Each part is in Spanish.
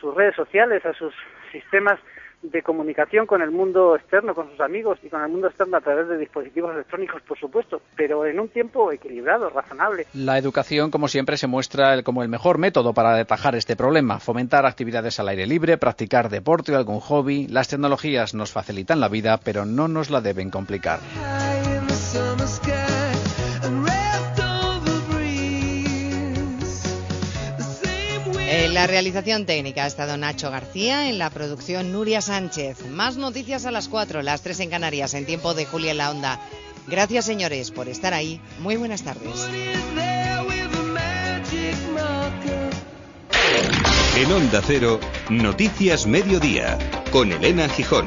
sus redes sociales, a sus sistemas de comunicación con el mundo externo, con sus amigos y con el mundo externo a través de dispositivos electrónicos, por supuesto, pero en un tiempo equilibrado, razonable. La educación, como siempre, se muestra como el mejor método para atajar este problema, fomentar actividades al aire libre, practicar deporte o algún hobby. Las tecnologías nos facilitan la vida, pero no nos la deben complicar. La realización técnica ha estado Nacho García, en la producción Nuria Sánchez. Más noticias a las 4, las 3 en Canarias, en tiempo de Julia en la Onda. Gracias, señores, por estar ahí. Muy buenas tardes. En Onda Cero, Noticias Mediodía, con Elena Gijón.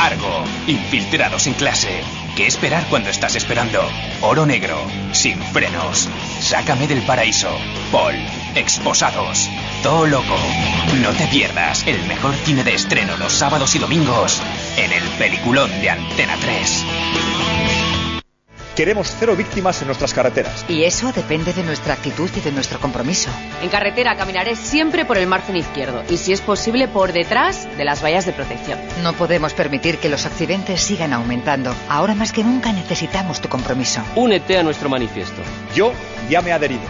Argo, infiltrados en clase. ¿Qué esperar cuando estás esperando? Oro negro, sin frenos. Sácame del paraíso. Paul, exposados. Todo loco. No te pierdas el mejor cine de estreno los sábados y domingos en el peliculón de Antena 3. Queremos cero víctimas en nuestras carreteras. Y eso depende de nuestra actitud y de nuestro compromiso. En carretera caminaré siempre por el margen izquierdo y si es posible por detrás de las vallas de protección. No podemos permitir que los accidentes sigan aumentando. Ahora más que nunca necesitamos tu compromiso. Únete a nuestro manifiesto. Yo ya me he adherido,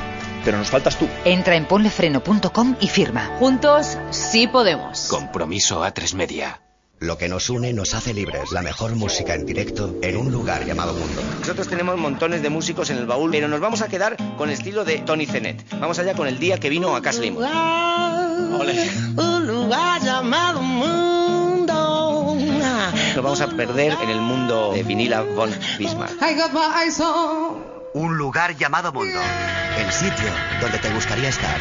pero nos faltas tú. Entra en ponlefreno.com y firma. Juntos sí podemos. Compromiso a tres media. Lo que nos une nos hace libres. La mejor música en directo en un lugar llamado mundo. Nosotros tenemos montones de músicos en el baúl, pero nos vamos a quedar con el estilo de Tony Zenet. Vamos allá con el día que vino a Caslim. Un lugar llamado mundo. Nos vamos a perder en el mundo de Vinila von Bismarck. Un lugar llamado mundo. El sitio donde te gustaría estar.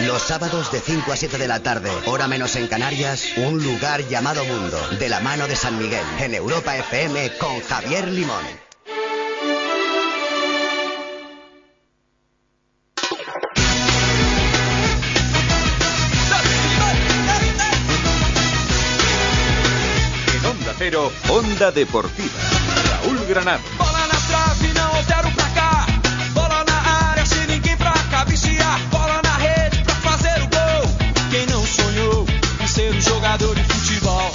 Los sábados de 5 a 7 de la tarde, hora menos en Canarias, un lugar llamado Mundo, de la mano de San Miguel, en Europa FM con Javier Limón. En Onda Cero, Onda Deportiva. Raúl Granado. Jogador de futebol?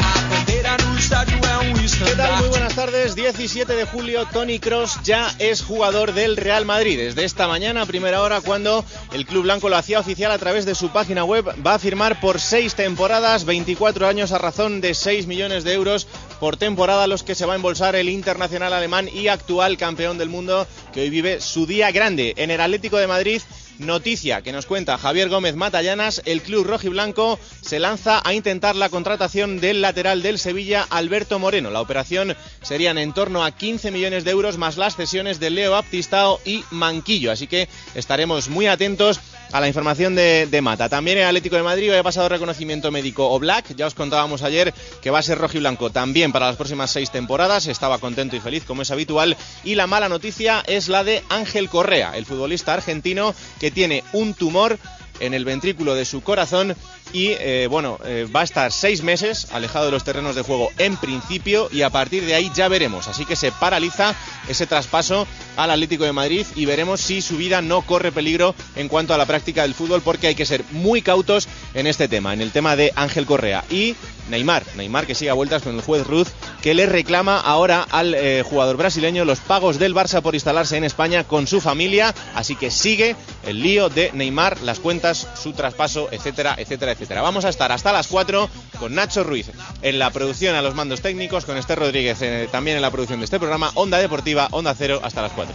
A bandeira no estádio é um ¿Qué tal? Muy buenas tardes. 17 de julio, Tony Cross ya es jugador del Real Madrid. Desde esta mañana, a primera hora, cuando el Club Blanco lo hacía oficial a través de su página web, va a firmar por seis temporadas, 24 años a razón de 6 millones de euros por temporada, los que se va a embolsar el internacional alemán y actual campeón del mundo, que hoy vive su día grande en el Atlético de Madrid. Noticia que nos cuenta Javier Gómez Matallanas, el club rojiblanco se lanza a intentar la contratación del lateral del Sevilla, Alberto Moreno. La operación serían en torno a 15 millones de euros más las cesiones de Leo Baptistao y Manquillo. Así que estaremos muy atentos a la información de, de Mata. También el Atlético de Madrid ha pasado reconocimiento médico Oblak. Ya os contábamos ayer que va a ser rojiblanco también para las próximas seis temporadas. Estaba contento y feliz como es habitual. Y la mala noticia es la de Ángel Correa, el futbolista argentino que tiene un tumor en el ventrículo de su corazón y eh, bueno, eh, va a estar seis meses alejado de los terrenos de juego en principio y a partir de ahí ya veremos. Así que se paraliza ese traspaso al Atlético de Madrid y veremos si su vida no corre peligro en cuanto a la práctica del fútbol porque hay que ser muy cautos en este tema, en el tema de Ángel Correa y Neymar, Neymar que sigue a vueltas con el juez Ruth que le reclama ahora al eh, jugador brasileño los pagos del Barça por instalarse en España con su familia, así que sigue el lío de Neymar, las cuentas, su traspaso, etcétera, etcétera, etcétera. Vamos a estar hasta las 4 con Nacho Ruiz en la producción a los mandos técnicos, con Esther Rodríguez eh, también en la producción de este programa, Onda Deportiva, Onda Cero, hasta las 4.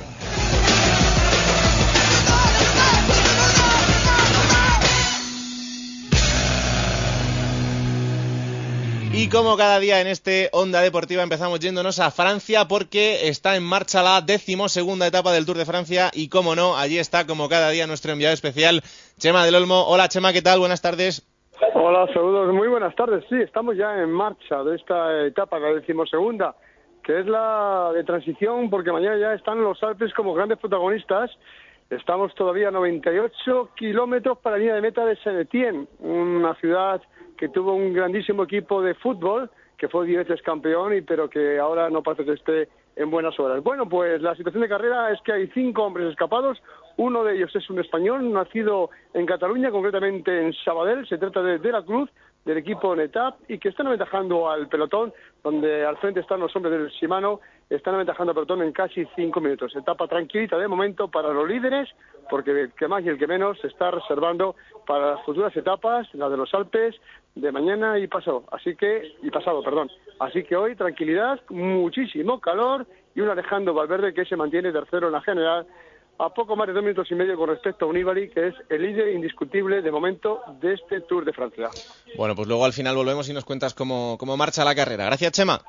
Y como cada día en este Onda Deportiva empezamos yéndonos a Francia porque está en marcha la decimosegunda etapa del Tour de Francia y como no, allí está como cada día nuestro enviado especial, Chema del Olmo. Hola Chema, ¿qué tal? Buenas tardes. Hola, saludos, muy buenas tardes. Sí, estamos ya en marcha de esta etapa, la decimosegunda, que es la de transición, porque mañana ya están los Alpes como grandes protagonistas. Estamos todavía a 98 kilómetros para la línea de meta de Saint-Étienne, una ciudad que tuvo un grandísimo equipo de fútbol, que fue 10 veces campeón, y, pero que ahora no parece que esté en buenas horas. Bueno, pues la situación de carrera es que hay cinco hombres escapados. Uno de ellos es un español, nacido en Cataluña, concretamente en Sabadell. Se trata de De la Cruz, del equipo Netap, y que están aventajando al pelotón, donde al frente están los hombres del Shimano, están aventajando al pelotón en casi cinco minutos. Etapa tranquilita de momento para los líderes, porque el que más y el que menos se está reservando para las futuras etapas, la de los Alpes, de mañana y pasado. Así que, y pasado, perdón. Así que hoy tranquilidad, muchísimo calor y un Alejandro Valverde que se mantiene tercero en la general a poco más de dos minutos y medio con respecto a un Nibali, que es el líder indiscutible de momento de este Tour de Francia. Bueno, pues luego al final volvemos y nos cuentas cómo, cómo marcha la carrera. Gracias, Chema.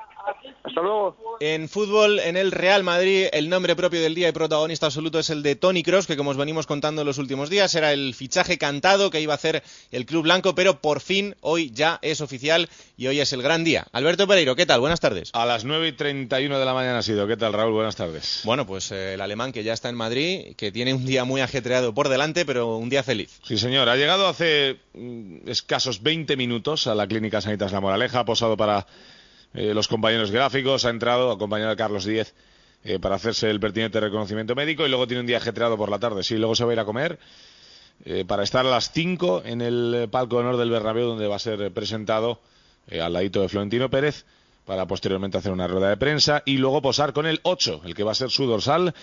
Hasta luego. En fútbol, en el Real Madrid, el nombre propio del día y protagonista absoluto es el de Tony Cross, que como os venimos contando en los últimos días, era el fichaje cantado que iba a hacer el club blanco, pero por fin hoy ya es oficial y hoy es el gran día. Alberto Pereiro, ¿qué tal? Buenas tardes. A las 9 y 31 de la mañana ha sido. ¿Qué tal, Raúl? Buenas tardes. Bueno, pues eh, el alemán que ya está en Madrid, que tiene un día muy ajetreado por delante, pero un día feliz. Sí, señor. Ha llegado hace mm, escasos 20 minutos a la Clínica Sanitas La Moraleja, ha posado para eh, los compañeros gráficos, ha entrado acompañado de Carlos Díez eh, para hacerse el pertinente reconocimiento médico y luego tiene un día ajetreado por la tarde. Sí, luego se va a ir a comer eh, para estar a las 5 en el palco de honor del Bernabéu donde va a ser presentado al ladito de Florentino Pérez para posteriormente hacer una rueda de prensa y luego posar con el 8, el que va a ser su dorsal.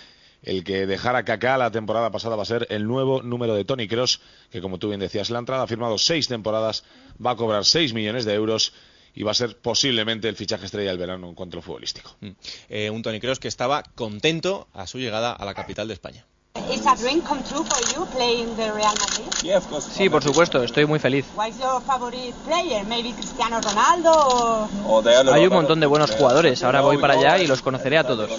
El que dejara Kaká la temporada pasada va a ser el nuevo número de Tony Cross, que como tú bien decías la entrada ha firmado seis temporadas, va a cobrar 6 millones de euros y va a ser posiblemente el fichaje estrella del verano en cuanto al futbolístico. Mm. Eh, un Tony Cross que estaba contento a su llegada a la capital de España. Sí, por supuesto, estoy muy feliz. Hay un montón de buenos jugadores, ahora voy para allá y los conoceré a todos.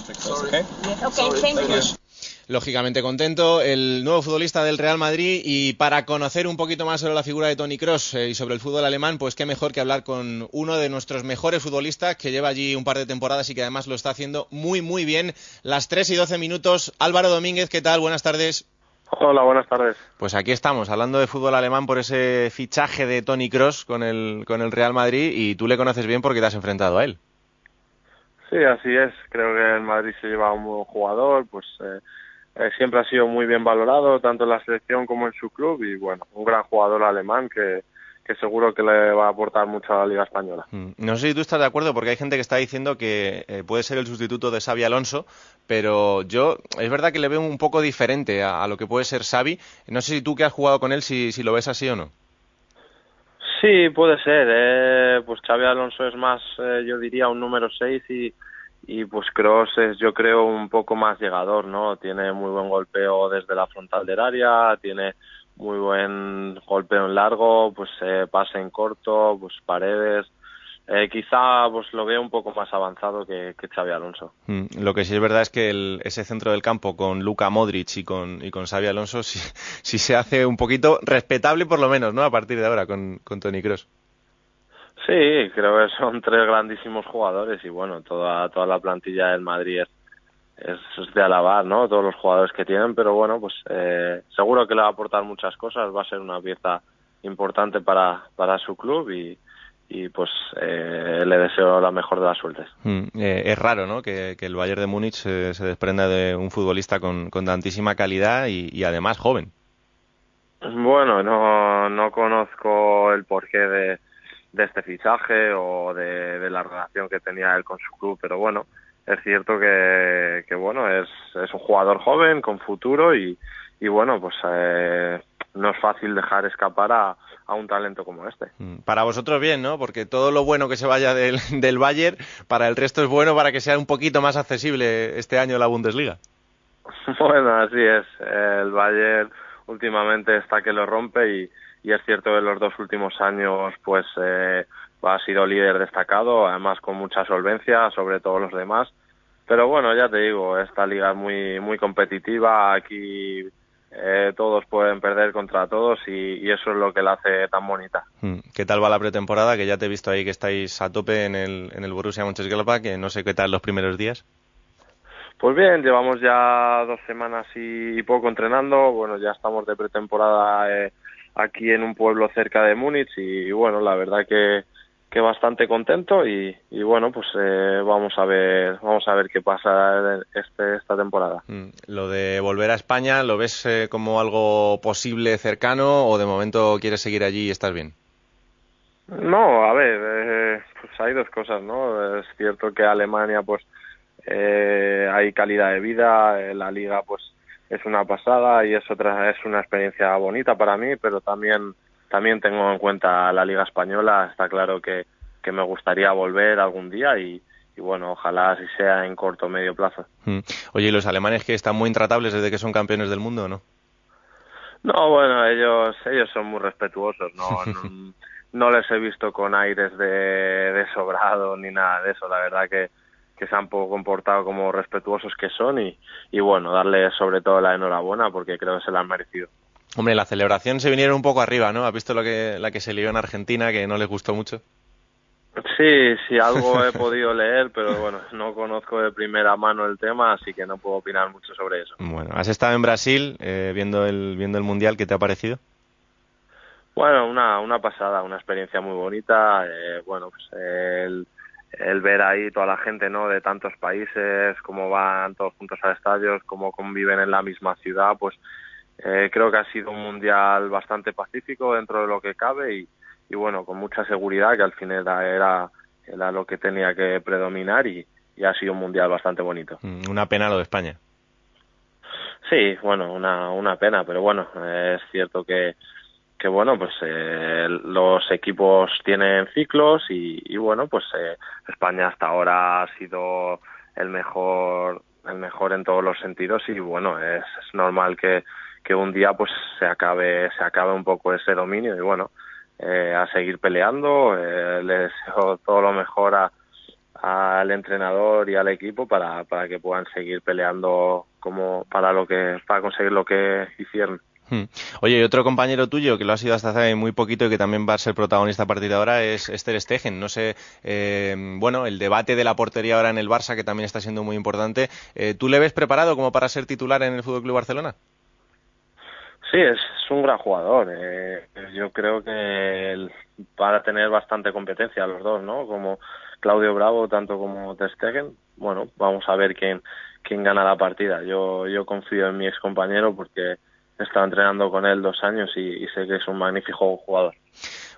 Lógicamente contento, el nuevo futbolista del Real Madrid y para conocer un poquito más sobre la figura de Tony Cross y sobre el fútbol alemán, pues qué mejor que hablar con uno de nuestros mejores futbolistas que lleva allí un par de temporadas y que además lo está haciendo muy muy bien. Las 3 y 12 minutos. Álvaro Domínguez, ¿qué tal? Buenas tardes. Hola, buenas tardes. Pues aquí estamos, hablando de fútbol alemán por ese fichaje de Tony Cross con el, con el Real Madrid y tú le conoces bien porque te has enfrentado a él. Sí, así es. Creo que el Madrid se lleva a un buen jugador, pues eh, eh, siempre ha sido muy bien valorado, tanto en la selección como en su club, y bueno, un gran jugador alemán que, que seguro que le va a aportar mucho a la Liga Española. No sé si tú estás de acuerdo, porque hay gente que está diciendo que eh, puede ser el sustituto de Xavi Alonso, pero yo es verdad que le veo un poco diferente a, a, lo que puede ser Xavi. No sé si tú que has jugado con él, si, si lo ves así o no. Sí, puede ser. Eh, pues Xavi Alonso es más, eh, yo diría, un número 6 y y pues Cross es yo creo un poco más llegador, ¿no? Tiene muy buen golpeo desde la frontal del área, tiene muy buen golpeo en largo, pues eh, pase en corto, pues paredes. Eh, quizá pues lo veo un poco más avanzado que, que Xavi Alonso. Mm, lo que sí es verdad es que el, ese centro del campo con Luka Modric y con, y con Xavi Alonso sí, sí se hace un poquito respetable por lo menos, ¿no? A partir de ahora con, con Tony Cross. Sí, creo que son tres grandísimos jugadores y bueno, toda, toda la plantilla del Madrid es, es de alabar, ¿no? Todos los jugadores que tienen, pero bueno, pues eh, seguro que le va a aportar muchas cosas, va a ser una pieza importante para, para su club y, y pues eh, le deseo la mejor de las suertes. Mm, eh, es raro, ¿no? Que, que el Bayern de Múnich se, se, desprenda de un futbolista con, con tantísima calidad y, y además joven. Bueno, no, no conozco el porqué de de este fichaje o de, de, la relación que tenía él con su club, pero bueno, es cierto que, que bueno, es, es un jugador joven, con futuro y, y bueno, pues eh, no es fácil dejar escapar a, a, un talento como este. Para vosotros bien, ¿no? Porque todo lo bueno que se vaya del, del Bayern, para el resto es bueno para que sea un poquito más accesible este año la Bundesliga. Bueno, así es. El Bayern últimamente está que lo rompe y, y es cierto que en los dos últimos años pues eh, ha sido líder destacado, además con mucha solvencia sobre todos los demás. Pero bueno, ya te digo, esta liga es muy, muy competitiva, aquí eh, todos pueden perder contra todos y, y eso es lo que la hace tan bonita. Mm. ¿Qué tal va la pretemporada? Que ya te he visto ahí que estáis a tope en el, en el Borussia Mönchengladbach, que no sé qué tal los primeros días. Pues bien, llevamos ya dos semanas y poco entrenando. Bueno, ya estamos de pretemporada eh, aquí en un pueblo cerca de Múnich y, bueno, la verdad que, que bastante contento y, y bueno, pues eh, vamos a ver vamos a ver qué pasa este, esta temporada. Mm. Lo de volver a España, ¿lo ves eh, como algo posible cercano o de momento quieres seguir allí y estás bien? No, a ver, eh, pues hay dos cosas, ¿no? Es cierto que Alemania, pues eh, hay calidad de vida, eh, la liga, pues es una pasada y es otra, es una experiencia bonita para mí, pero también también tengo en cuenta la liga española. Está claro que, que me gustaría volver algún día y, y bueno, ojalá así sea en corto o medio plazo. Mm. Oye, ¿y los alemanes que están muy intratables desde que son campeones del mundo o no? No, bueno, ellos ellos son muy respetuosos, no, no, no les he visto con aires de, de sobrado ni nada de eso. La verdad que, que se han comportado como respetuosos que son y, y bueno, darles sobre todo la enhorabuena porque creo que se la han merecido. Hombre, la celebración se vinieron un poco arriba, ¿no? ¿Has visto lo que, la que se lió en Argentina, que no les gustó mucho? Sí, sí, algo he podido leer, pero bueno, no conozco de primera mano el tema, así que no puedo opinar mucho sobre eso. Bueno, has estado en Brasil eh, viendo, el, viendo el Mundial, ¿qué te ha parecido? Bueno, una, una pasada, una experiencia muy bonita. Eh, bueno, pues el, el ver ahí toda la gente, ¿no? De tantos países, cómo van todos juntos al estadio, cómo conviven en la misma ciudad, pues eh, creo que ha sido un mundial bastante pacífico dentro de lo que cabe y, y bueno, con mucha seguridad que al final era, era, era lo que tenía que predominar y, y ha sido un mundial bastante bonito. Mm, Una pena lo de España. Sí, bueno, una, una pena, pero bueno, eh, es cierto que, que bueno, pues eh, los equipos tienen ciclos y, y bueno, pues eh, España hasta ahora ha sido el mejor el mejor en todos los sentidos y bueno, es, normal que, que un día pues se acabe se acabe un poco ese dominio y bueno, eh, a seguir peleando, eh, le deseo todo lo mejor a al entrenador y al equipo para, para que puedan seguir peleando como para lo que para conseguir lo que hicieron. Hmm. Oye, y otro compañero tuyo que lo ha sido hasta hace muy poquito y que también va a ser protagonista a partir de ahora es Esther Stegen. No sé, eh, bueno, el debate de la portería ahora en el Barça que también está siendo muy importante. Eh, ¿Tú le ves preparado como para ser titular en el Fútbol Club Barcelona? Sí, es, un gran jugador. Eh, yo creo que él va a tener bastante competencia los dos, ¿no? Como Claudio Bravo, tanto como Ter Stegen. Bueno, vamos a ver quién quién gana la partida. Yo yo confío en mi ex compañero porque he estado entrenando con él dos años y, y sé que es un magnífico jugador.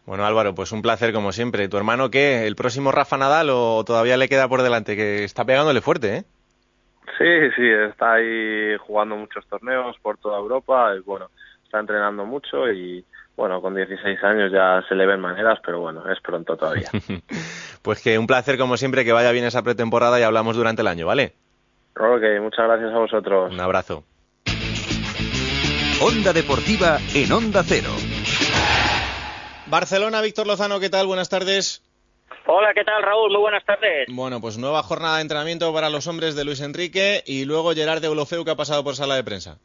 Bueno, Álvaro, pues un placer como siempre. ¿Tu hermano qué? ¿El próximo Rafa Nadal o todavía le queda por delante? Que está pegándole fuerte, ¿eh? Sí, sí, está ahí jugando muchos torneos por toda Europa y bueno, está entrenando mucho y bueno, con 16 años ya se le ven maneras, pero bueno, es pronto todavía. pues que un placer como siempre que vaya bien esa pretemporada y hablamos durante el año, ¿vale? Ok, muchas gracias a vosotros. Un abrazo. Onda Deportiva en Onda Cero. Barcelona, Víctor Lozano, ¿qué tal? Buenas tardes. Hola, ¿qué tal Raúl? Muy buenas tardes. Bueno, pues nueva jornada de entrenamiento para los hombres de Luis Enrique y luego Gerard de Olofeu que ha pasado por sala de prensa.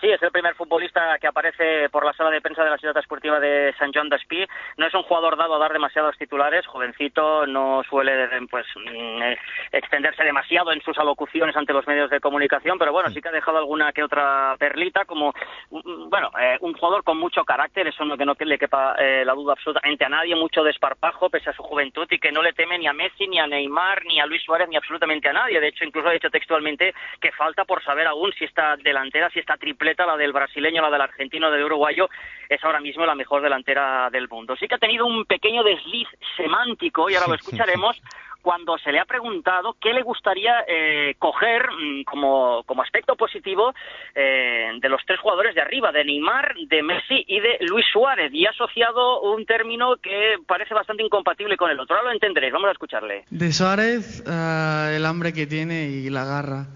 Sí, es el primer futbolista que aparece por la sala de prensa de la ciudad esportiva de Sant Joan d'Espí. No es un jugador dado a dar demasiados titulares, jovencito, no suele pues mm, eh, extenderse demasiado en sus alocuciones ante los medios de comunicación, pero bueno, sí que ha dejado alguna que otra perlita, como mm, bueno, eh, un jugador con mucho carácter, eso no que no le quepa eh, la duda absolutamente a nadie, mucho desparpajo pese a su juventud y que no le teme ni a Messi, ni a Neymar, ni a Luis Suárez, ni absolutamente a nadie. De hecho, incluso ha dicho textualmente que falta por saber aún si esta delantera, si esta triple la del brasileño, la del argentino, del uruguayo, es ahora mismo la mejor delantera del mundo. Sí que ha tenido un pequeño desliz semántico, y ahora lo escucharemos, cuando se le ha preguntado qué le gustaría eh, coger mm, como, como aspecto positivo eh, de los tres jugadores de arriba, de Neymar, de Messi y de Luis Suárez, y ha asociado un término que parece bastante incompatible con el otro. Ahora lo entenderéis, vamos a escucharle. De Suárez, uh, el hambre que tiene y la garra.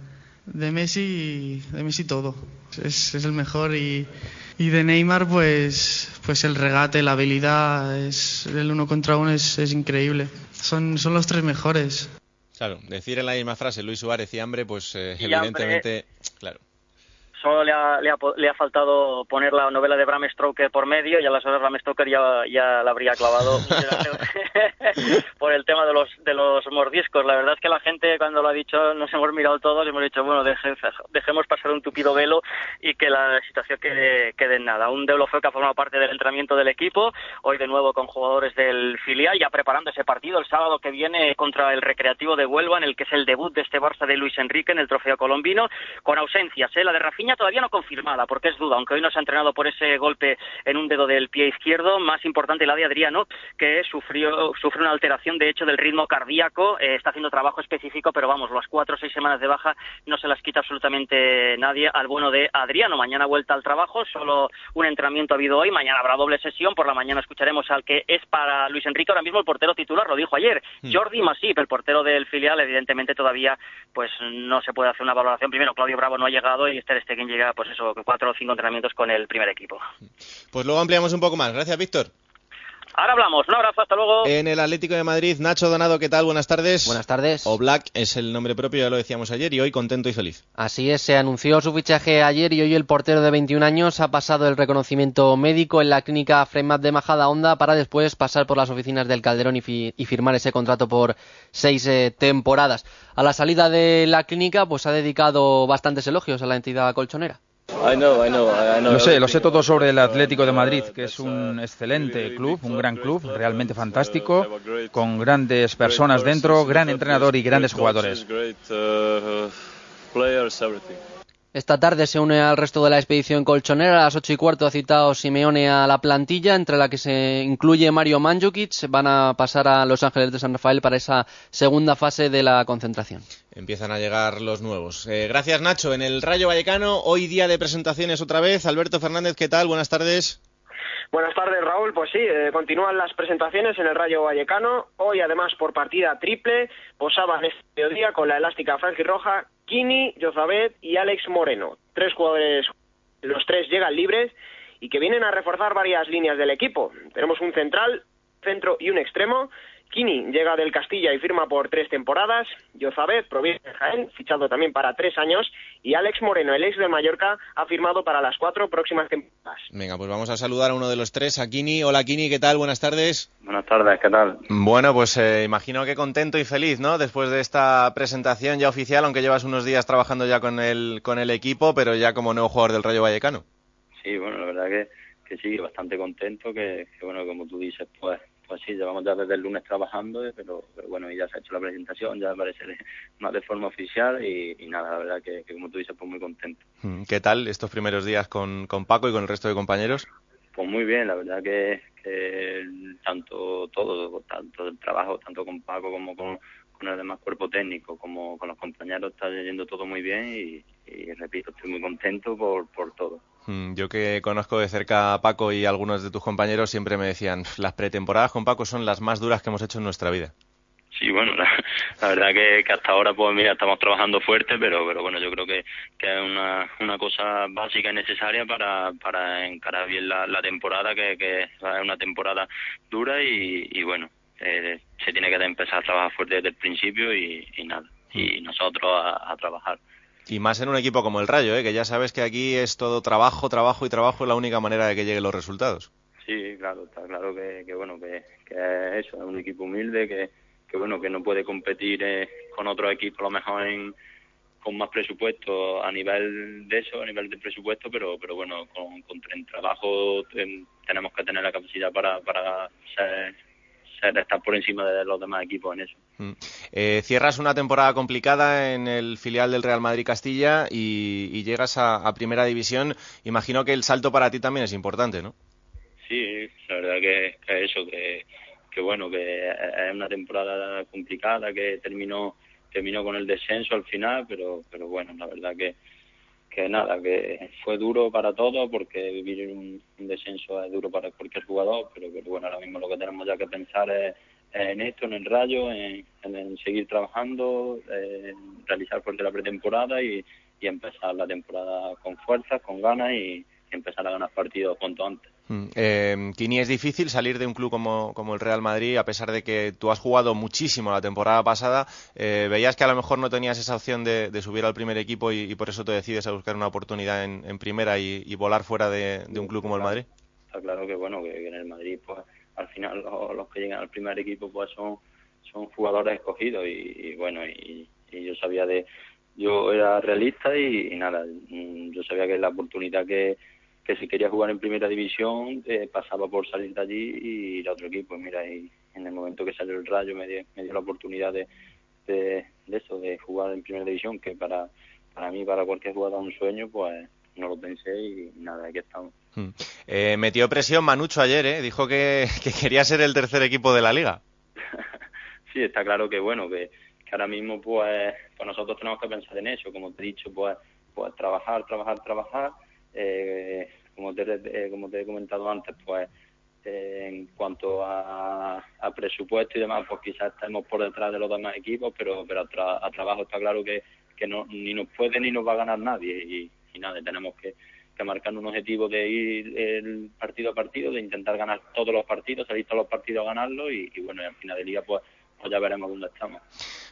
De Messi, de Messi todo. Es, es el mejor y, Y de Neymar, pues, pues el regate, la habilidad, es, el uno contra uno es, es increíble. Son, son los tres mejores. Claro, decir en la misma frase Luis Suárez y hambre, pues eh, Y hambre. evidentemente, claro. Solo le ha, le, ha, le ha faltado poner la novela de Bram Stoker por medio y a las horas Bram Stoker ya, ya la habría clavado por el tema de los, de los mordiscos. La verdad es que la gente cuando lo ha dicho nos hemos mirado todos y hemos dicho, bueno, deje- dejemos pasar un tupido velo y que la situación quede, quede en nada. Un Deulofeu que ha formado parte del entrenamiento del equipo, hoy de nuevo con jugadores del filial, ya preparando ese partido el sábado que viene contra el Recreativo de Huelva, en el que es el debut de este Barça de Luis Enrique en el Trofeo Colombino, con ausencias. ¿eh? La de Rafinha todavía no confirmada, porque es duda, aunque hoy no se ha entrenado por ese golpe en un dedo del pie izquierdo. Más importante la de Adriano, que sufrió, sufre una alteración de hecho del ritmo cardíaco, eh, está haciendo trabajo específico, pero vamos, las cuatro o seis semanas de baja no se las quita absolutamente nadie al bueno de Adriano. Mañana vuelta al trabajo, solo un entrenamiento ha habido hoy, mañana habrá doble sesión, por la mañana escucharemos al que es para Luis Enrique ahora mismo el portero titular, lo dijo ayer, Hmm. Jordi Masip, el portero del filial, evidentemente todavía pues no se puede hacer una valoración. Primero, Claudio Bravo no ha llegado y Esther Stegen llega, pues eso, cuatro o cinco entrenamientos con el primer equipo. Pues luego ampliamos un poco más. Gracias, Víctor. Ahora hablamos, un abrazo, hasta luego. En el Atlético de Madrid, Nacho Donado, ¿qué tal? Buenas tardes. Buenas tardes. O Black es el nombre propio, ya lo decíamos ayer, y hoy contento y feliz. Así es, se anunció su fichaje ayer y hoy el portero de 21 años ha pasado el reconocimiento médico en la clínica Fremat de Majada Honda para después pasar por las oficinas del Calderón y, fi- y firmar ese contrato por seis eh, temporadas. A la salida de la clínica, pues ha dedicado bastantes elogios a la entidad colchonera. Lo sé, lo sé todo sobre el Atlético de Madrid, que es un excelente club, un gran club, realmente fantástico, con grandes personas dentro, gran entrenador y grandes jugadores. Esta tarde se une al resto de la expedición colchonera. A las ocho y cuarto ha citado Simeone a la plantilla, entre la que se incluye Mario Mandzukic. Van a pasar a Los Ángeles de San Rafael para esa segunda fase de la concentración. Empiezan a llegar los nuevos. Eh, gracias, Nacho. En el Rayo Vallecano, hoy día de presentaciones otra vez. Alberto Fernández, ¿qué tal? Buenas tardes. Buenas tardes, Raúl. Pues sí, eh, continúan las presentaciones en el Rayo Vallecano. Hoy, además, por partida triple, posaban este mediodía con la elástica franjirroja Kini, Jozabet y Alex Moreno. Tres jugadores, los tres llegan libres y que vienen a reforzar varias líneas del equipo. Tenemos un central, centro y un extremo. Kini llega del Castilla y firma por tres temporadas. Jozabet proviene de Jaén, fichado también para tres años. Y Alex Moreno, el ex del Mallorca, ha firmado para las cuatro próximas temporadas. Venga, pues vamos a saludar a uno de los tres, a Kini. Hola, Kini, ¿qué tal? Buenas tardes. Buenas tardes, ¿qué tal? Bueno, pues eh, imagino que contento y feliz, ¿no? Después de esta presentación ya oficial, aunque llevas unos días trabajando ya con el, con el equipo, pero ya como nuevo jugador del Rayo Vallecano. Sí, bueno, la verdad que, que sí, bastante contento, que, que, bueno, como tú dices, pues pues sí, llevamos ya desde el lunes trabajando, pero, pero bueno, y ya se ha hecho la presentación, ya parece más de forma oficial y, y nada, la verdad que, que como tú dices, pues muy contento. Mm, ¿Qué tal estos primeros días con, con Paco y con el resto de compañeros? Pues muy bien, la verdad que, que tanto todo, tanto el trabajo, tanto con Paco como con, con el demás cuerpo técnico, como con los compañeros, está yendo todo muy bien y, y repito, estoy muy contento por, por todo. Mm, Yo que conozco de cerca a Paco y algunos de tus compañeros siempre me decían, las pretemporadas con Paco son las más duras que hemos hecho en nuestra vida. Sí, bueno, la, la verdad que, que hasta ahora, pues mira, estamos trabajando fuerte, pero, pero bueno, yo creo que, que es una, una cosa básica y necesaria para, para encarar bien la, la temporada, que, que es una temporada dura y, y bueno, eh, se tiene que empezar a trabajar fuerte desde el principio y, y nada, y nosotros a, a trabajar. Y más en un equipo como el Rayo, ¿eh? que ya sabes que aquí es todo trabajo, trabajo y trabajo, es la única manera de que lleguen los resultados. Sí, claro, está claro que, que bueno, que, que es eso, es un equipo humilde que, que bueno, que no puede competir eh, con otros equipos a lo mejor en, con más presupuesto a nivel de eso, a nivel de presupuesto, pero pero bueno, con, con el trabajo ten- tenemos que tener la capacidad para, para ser- estar por encima de los demás equipos en eso. Mm. Eh, cierras una temporada complicada en el filial del Real Madrid Castilla y, llegas a, Primera División. Imagino que el salto para ti también es importante, ¿no? Sí, la verdad que, eso, que, bueno, que es una temporada complicada, que terminó terminó con el descenso al final, pero pero bueno, la verdad que que nada, que fue duro para todos porque vivir un, un descenso es duro para cualquier jugador, pero, pero bueno, ahora mismo lo que tenemos ya que pensar es en esto, en el Rayo, en, seguir trabajando, en realizar fuerte la pretemporada y, y empezar la temporada con fuerzas, con ganas y, empezar a ganar partidos cuanto antes. Mm, eh, Kini, es difícil salir de un club como, como, el Real Madrid, a pesar de que tú has jugado muchísimo la temporada pasada. Eh, ¿Veías que a lo mejor no tenías esa opción de, de subir al primer equipo y, y, por eso te decides a buscar una oportunidad en, en primera y, y, volar fuera de, de, un club como el Madrid? Está claro que, bueno, que en el Madrid, pues al final los, que llegan al primer equipo pues son, son jugadores escogidos y, bueno, y, yo sabía de. Yo era realista y, y nada, mm, yo sabía que la oportunidad que que si quería jugar en primera división eh, pasaba por salir de allí y ir a otro equipo. Mira, y en el momento que salió el Rayo me dio, me dio la oportunidad de, de, de, eso, de jugar en primera división, que para, para mí, para cualquier jugador un sueño, pues no lo pensé y nada, aquí estamos. Hmm. Eh, metió presión Manucho ayer, ¿eh? dijo que, que quería ser el tercer equipo de la liga. sí, está claro que bueno, que, que ahora mismo pues, pues nosotros tenemos que pensar en eso, como te he dicho, pues, pues trabajar, trabajar, trabajar eh, como, te, eh, como te he comentado antes, pues eh, en cuanto a, a, presupuesto y demás, pues quizás estemos por detrás de los demás equipos, pero, pero a, tra a trabajo está claro que, que no, ni nos puede ni nos va a ganar nadie y, y nada, tenemos que, que marcar un objetivo de ir el partido a partido, de intentar ganar todos los partidos, salir todos los partidos a ganarlo y, y bueno, y al final del día pues, pues ya veremos dónde estamos.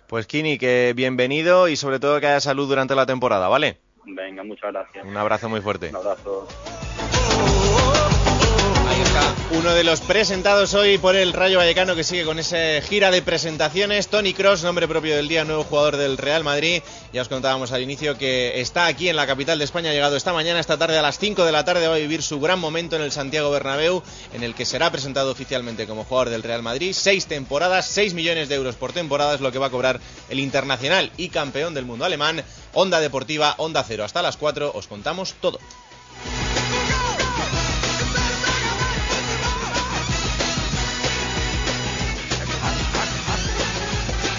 Pues Kini, que bienvenido y sobre todo que haya salud durante la temporada, ¿vale? Venga, muchas gracias. Un abrazo muy fuerte. Un abrazo. Uno de los presentados hoy por el Rayo Vallecano que sigue con esa gira de presentaciones. Tony Cross, nombre propio del día, nuevo jugador del Real Madrid. Ya os contábamos al inicio que está aquí en la capital de España, ha llegado esta mañana, esta tarde a las 5 de la tarde. Va a vivir su gran momento en el Santiago Bernabéu, en el que será presentado oficialmente como jugador del Real Madrid. Seis temporadas, 6 millones de euros por temporada es lo que va a cobrar el internacional y campeón del mundo alemán. Onda Deportiva, Onda Cero. Hasta las 4 os contamos todo.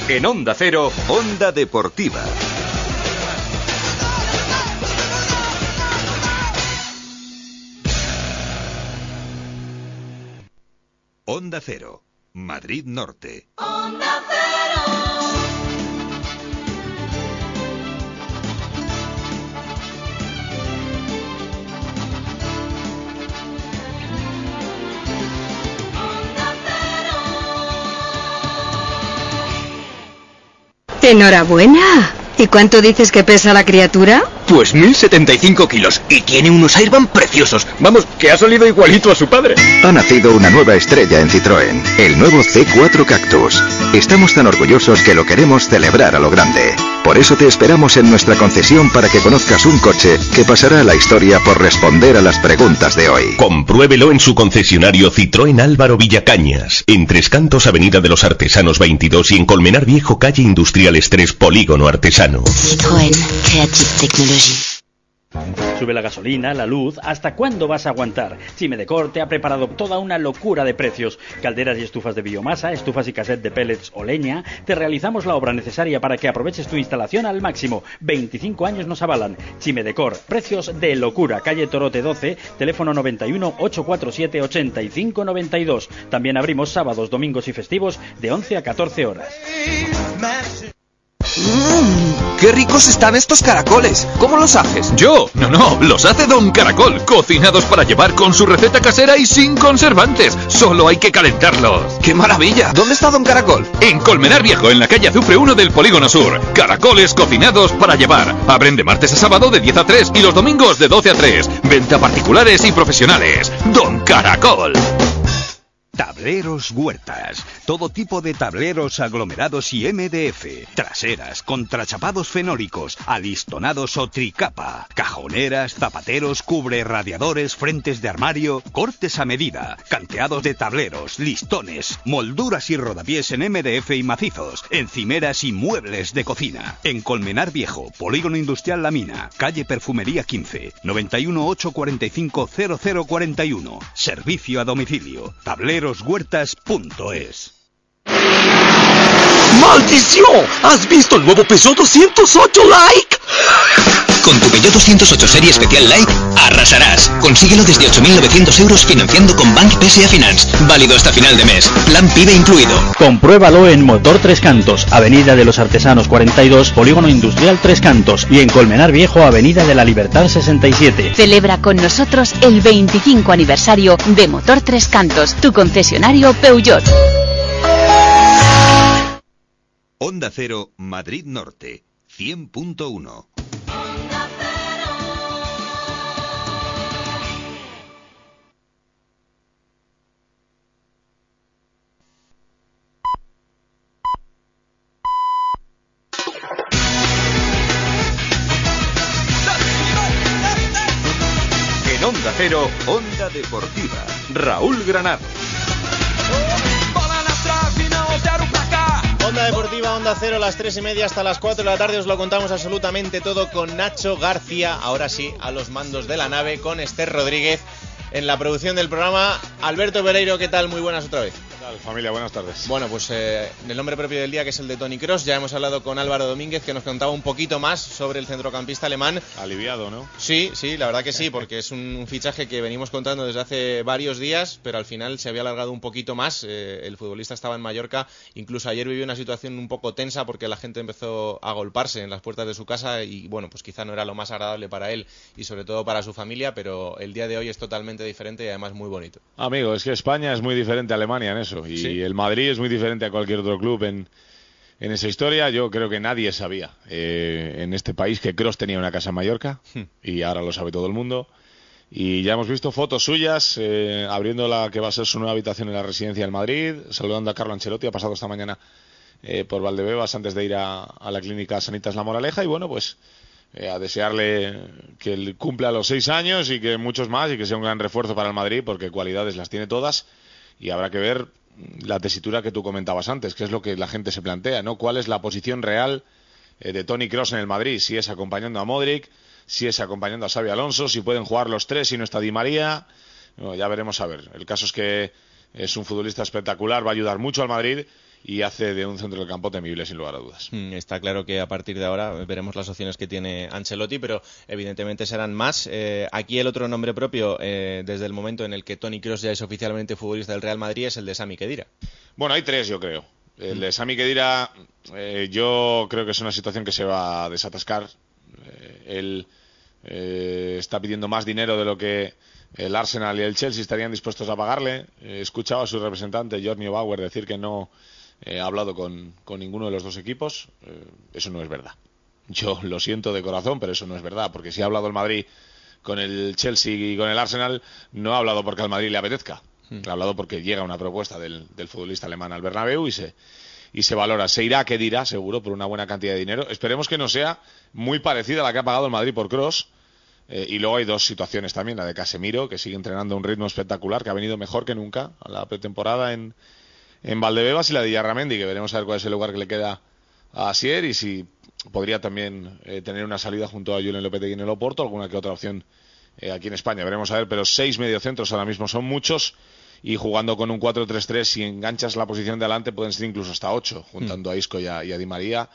En Onda Cero, Onda Deportiva. Onda Cero, Madrid Norte. Onda Cero. Enhorabuena. ¿Y cuánto dices que pesa la criatura? Pues 1075 kilos y tiene unos Airban preciosos. Vamos, que ha salido igualito a su padre. Ha nacido una nueva estrella en Citroën, el nuevo C4 Cactus. Estamos tan orgullosos que lo queremos celebrar a lo grande. Por eso te esperamos en nuestra concesión para que conozcas un coche que pasará a la historia por responder a las preguntas de hoy. Compruébelo en su concesionario Citroën Álvaro Villacañas, en Tres Cantos Avenida de los Artesanos 22 y en Colmenar Viejo Calle Industriales 3 Polígono Artesano. Citroën Creative Technology. Sube la gasolina, la luz, ¿hasta cuándo vas a aguantar? Chimedecor te ha preparado toda una locura de precios. Calderas y estufas de biomasa, estufas y cassette de pellets o leña. Te realizamos la obra necesaria para que aproveches tu instalación al máximo. 25 años nos avalan. Chimedecor, precios de locura. Calle Torote 12, teléfono 91 847 85 92. También abrimos sábados, domingos y festivos de 11 a 14 horas. Mmm, qué ricos están estos caracoles. ¿Cómo los haces? Yo, no, no, los hace Don Caracol, cocinados para llevar con su receta casera y sin conservantes. Solo hay que calentarlos. ¡Qué maravilla! ¿Dónde está Don Caracol? En Colmenar Viejo, en la calle Azufre 1 del Polígono Sur. Caracoles cocinados para llevar. Abren de martes a sábado de 10 a 3 y los domingos de 12 a 3. Venta particulares y profesionales. Don Caracol. Tableros Huertas. Todo tipo de tableros aglomerados y MDF. Traseras, contrachapados fenólicos, alistonados o tricapa. Cajoneras, zapateros, cubre radiadores, frentes de armario, cortes a medida. Canteados de tableros, listones, molduras y rodapiés en MDF y macizos. Encimeras y muebles de cocina. En Colmenar Viejo, Polígono Industrial La Mina, calle Perfumería 15, 91 845 0041. Servicio a domicilio. Tableros tableroshuertas.es. ¡Maldición! ¿Has visto el nuevo peso 208 like? Con tu Peugeot 208 Serie Especial Light, arrasarás. Consíguelo desde 8.900 euros financiando con Bank PSA Finance. Válido hasta final de mes. Plan PIB incluido. Compruébalo en Motor Tres Cantos, Avenida de los Artesanos 42, Polígono Industrial Tres Cantos y en Colmenar Viejo, Avenida de la Libertad 67. Celebra con nosotros el 25 aniversario de Motor Tres Cantos, tu concesionario Peugeot. Onda Cero, Madrid Norte, 100.1. Onda Cero, Onda Deportiva, Raúl Granado. Onda Deportiva, Onda Cero, las tres y media hasta las 4 de la tarde. Os lo contamos absolutamente todo con Nacho García. Ahora sí, a los mandos de la nave, con Esther Rodríguez en la producción del programa. Alberto Pereiro, ¿qué tal? Muy buenas otra vez. Familia, buenas tardes. Bueno, pues eh, el nombre propio del día, que es el de Tony Cross, ya hemos hablado con Álvaro Domínguez, que nos contaba un poquito más sobre el centrocampista alemán. Aliviado, ¿no? Sí, sí, la verdad que sí, porque es un fichaje que venimos contando desde hace varios días, pero al final se había alargado un poquito más. Eh, el futbolista estaba en Mallorca, incluso ayer vivió una situación un poco tensa porque la gente empezó a golparse en las puertas de su casa y bueno, pues quizá no era lo más agradable para él y sobre todo para su familia, pero el día de hoy es totalmente diferente y además muy bonito. Amigo, es que España es muy diferente a Alemania en eso y Sí. el Madrid es muy diferente a cualquier otro club en, en esa historia. Yo creo que nadie sabía eh, en este país que Cross tenía una casa en Mallorca Hmm. y ahora lo sabe todo el mundo. Y ya hemos visto fotos suyas eh, abriendo la que va a ser su nueva habitación en la residencia en Madrid, saludando a Carlo Ancelotti, ha pasado esta mañana eh, por Valdebebas antes de ir a, a la clínica Sanitas La Moraleja y bueno, pues eh, a desearle que él cumpla los seis años y que muchos más y que sea un gran refuerzo para el Madrid porque cualidades las tiene todas y habrá que ver la tesitura que tú comentabas antes, que es lo que la gente se plantea, ¿no? ¿Cuál es la posición real eh, de Tony Cross en el Madrid? Si es acompañando a Modric, si es acompañando a Xavi Alonso, si pueden jugar los tres, si no está Di María, No, ya veremos a ver. El caso es que es un futbolista espectacular, va a ayudar mucho al Madrid y hace de un centro del campo temible, sin lugar a dudas. Mm, Está claro que a partir de ahora veremos las opciones que tiene Ancelotti, pero evidentemente serán más. Eh, aquí el otro nombre propio, eh, desde el momento en el que Tony Kroos ya es oficialmente futbolista del Real Madrid, es el de Sami Khedira. Bueno, hay tres, yo creo. El de Sami Khedira, eh, yo creo que es una situación que se va a desatascar. Eh, él eh, está pidiendo más dinero de lo que el Arsenal y el Chelsea estarían dispuestos a pagarle. Eh, he escuchado a su representante, Jorni Bauer, decir que no eh, ha hablado con, con ninguno de los dos equipos. Eh, eso no es verdad. Yo lo siento de corazón, pero eso no es verdad, porque si ha hablado el Madrid con el Chelsea y con el Arsenal, no ha hablado porque al Madrid le apetezca. Ha hablado porque llega una propuesta del, del futbolista alemán al Bernabéu y se, y se valora. Se irá, que dirá, seguro, por una buena cantidad de dinero. Esperemos que no sea muy parecida a la que ha pagado el Madrid por Cross. Eh, y luego hay dos situaciones también, la de Casemiro, que sigue entrenando a un ritmo espectacular, que ha venido mejor que nunca a la pretemporada en, en Valdebebas, y la de Yarramendi, que veremos a ver cuál es el lugar que le queda a Asier y si podría también eh, tener una salida junto a Julen Lopetegui en el Oporto, alguna que otra opción eh, aquí en España. Veremos a ver, pero seis mediocentros ahora mismo son muchos y jugando con un 4-3-3, si enganchas la posición de adelante, pueden ser incluso hasta ocho, juntando a Isco y a, y a Di María.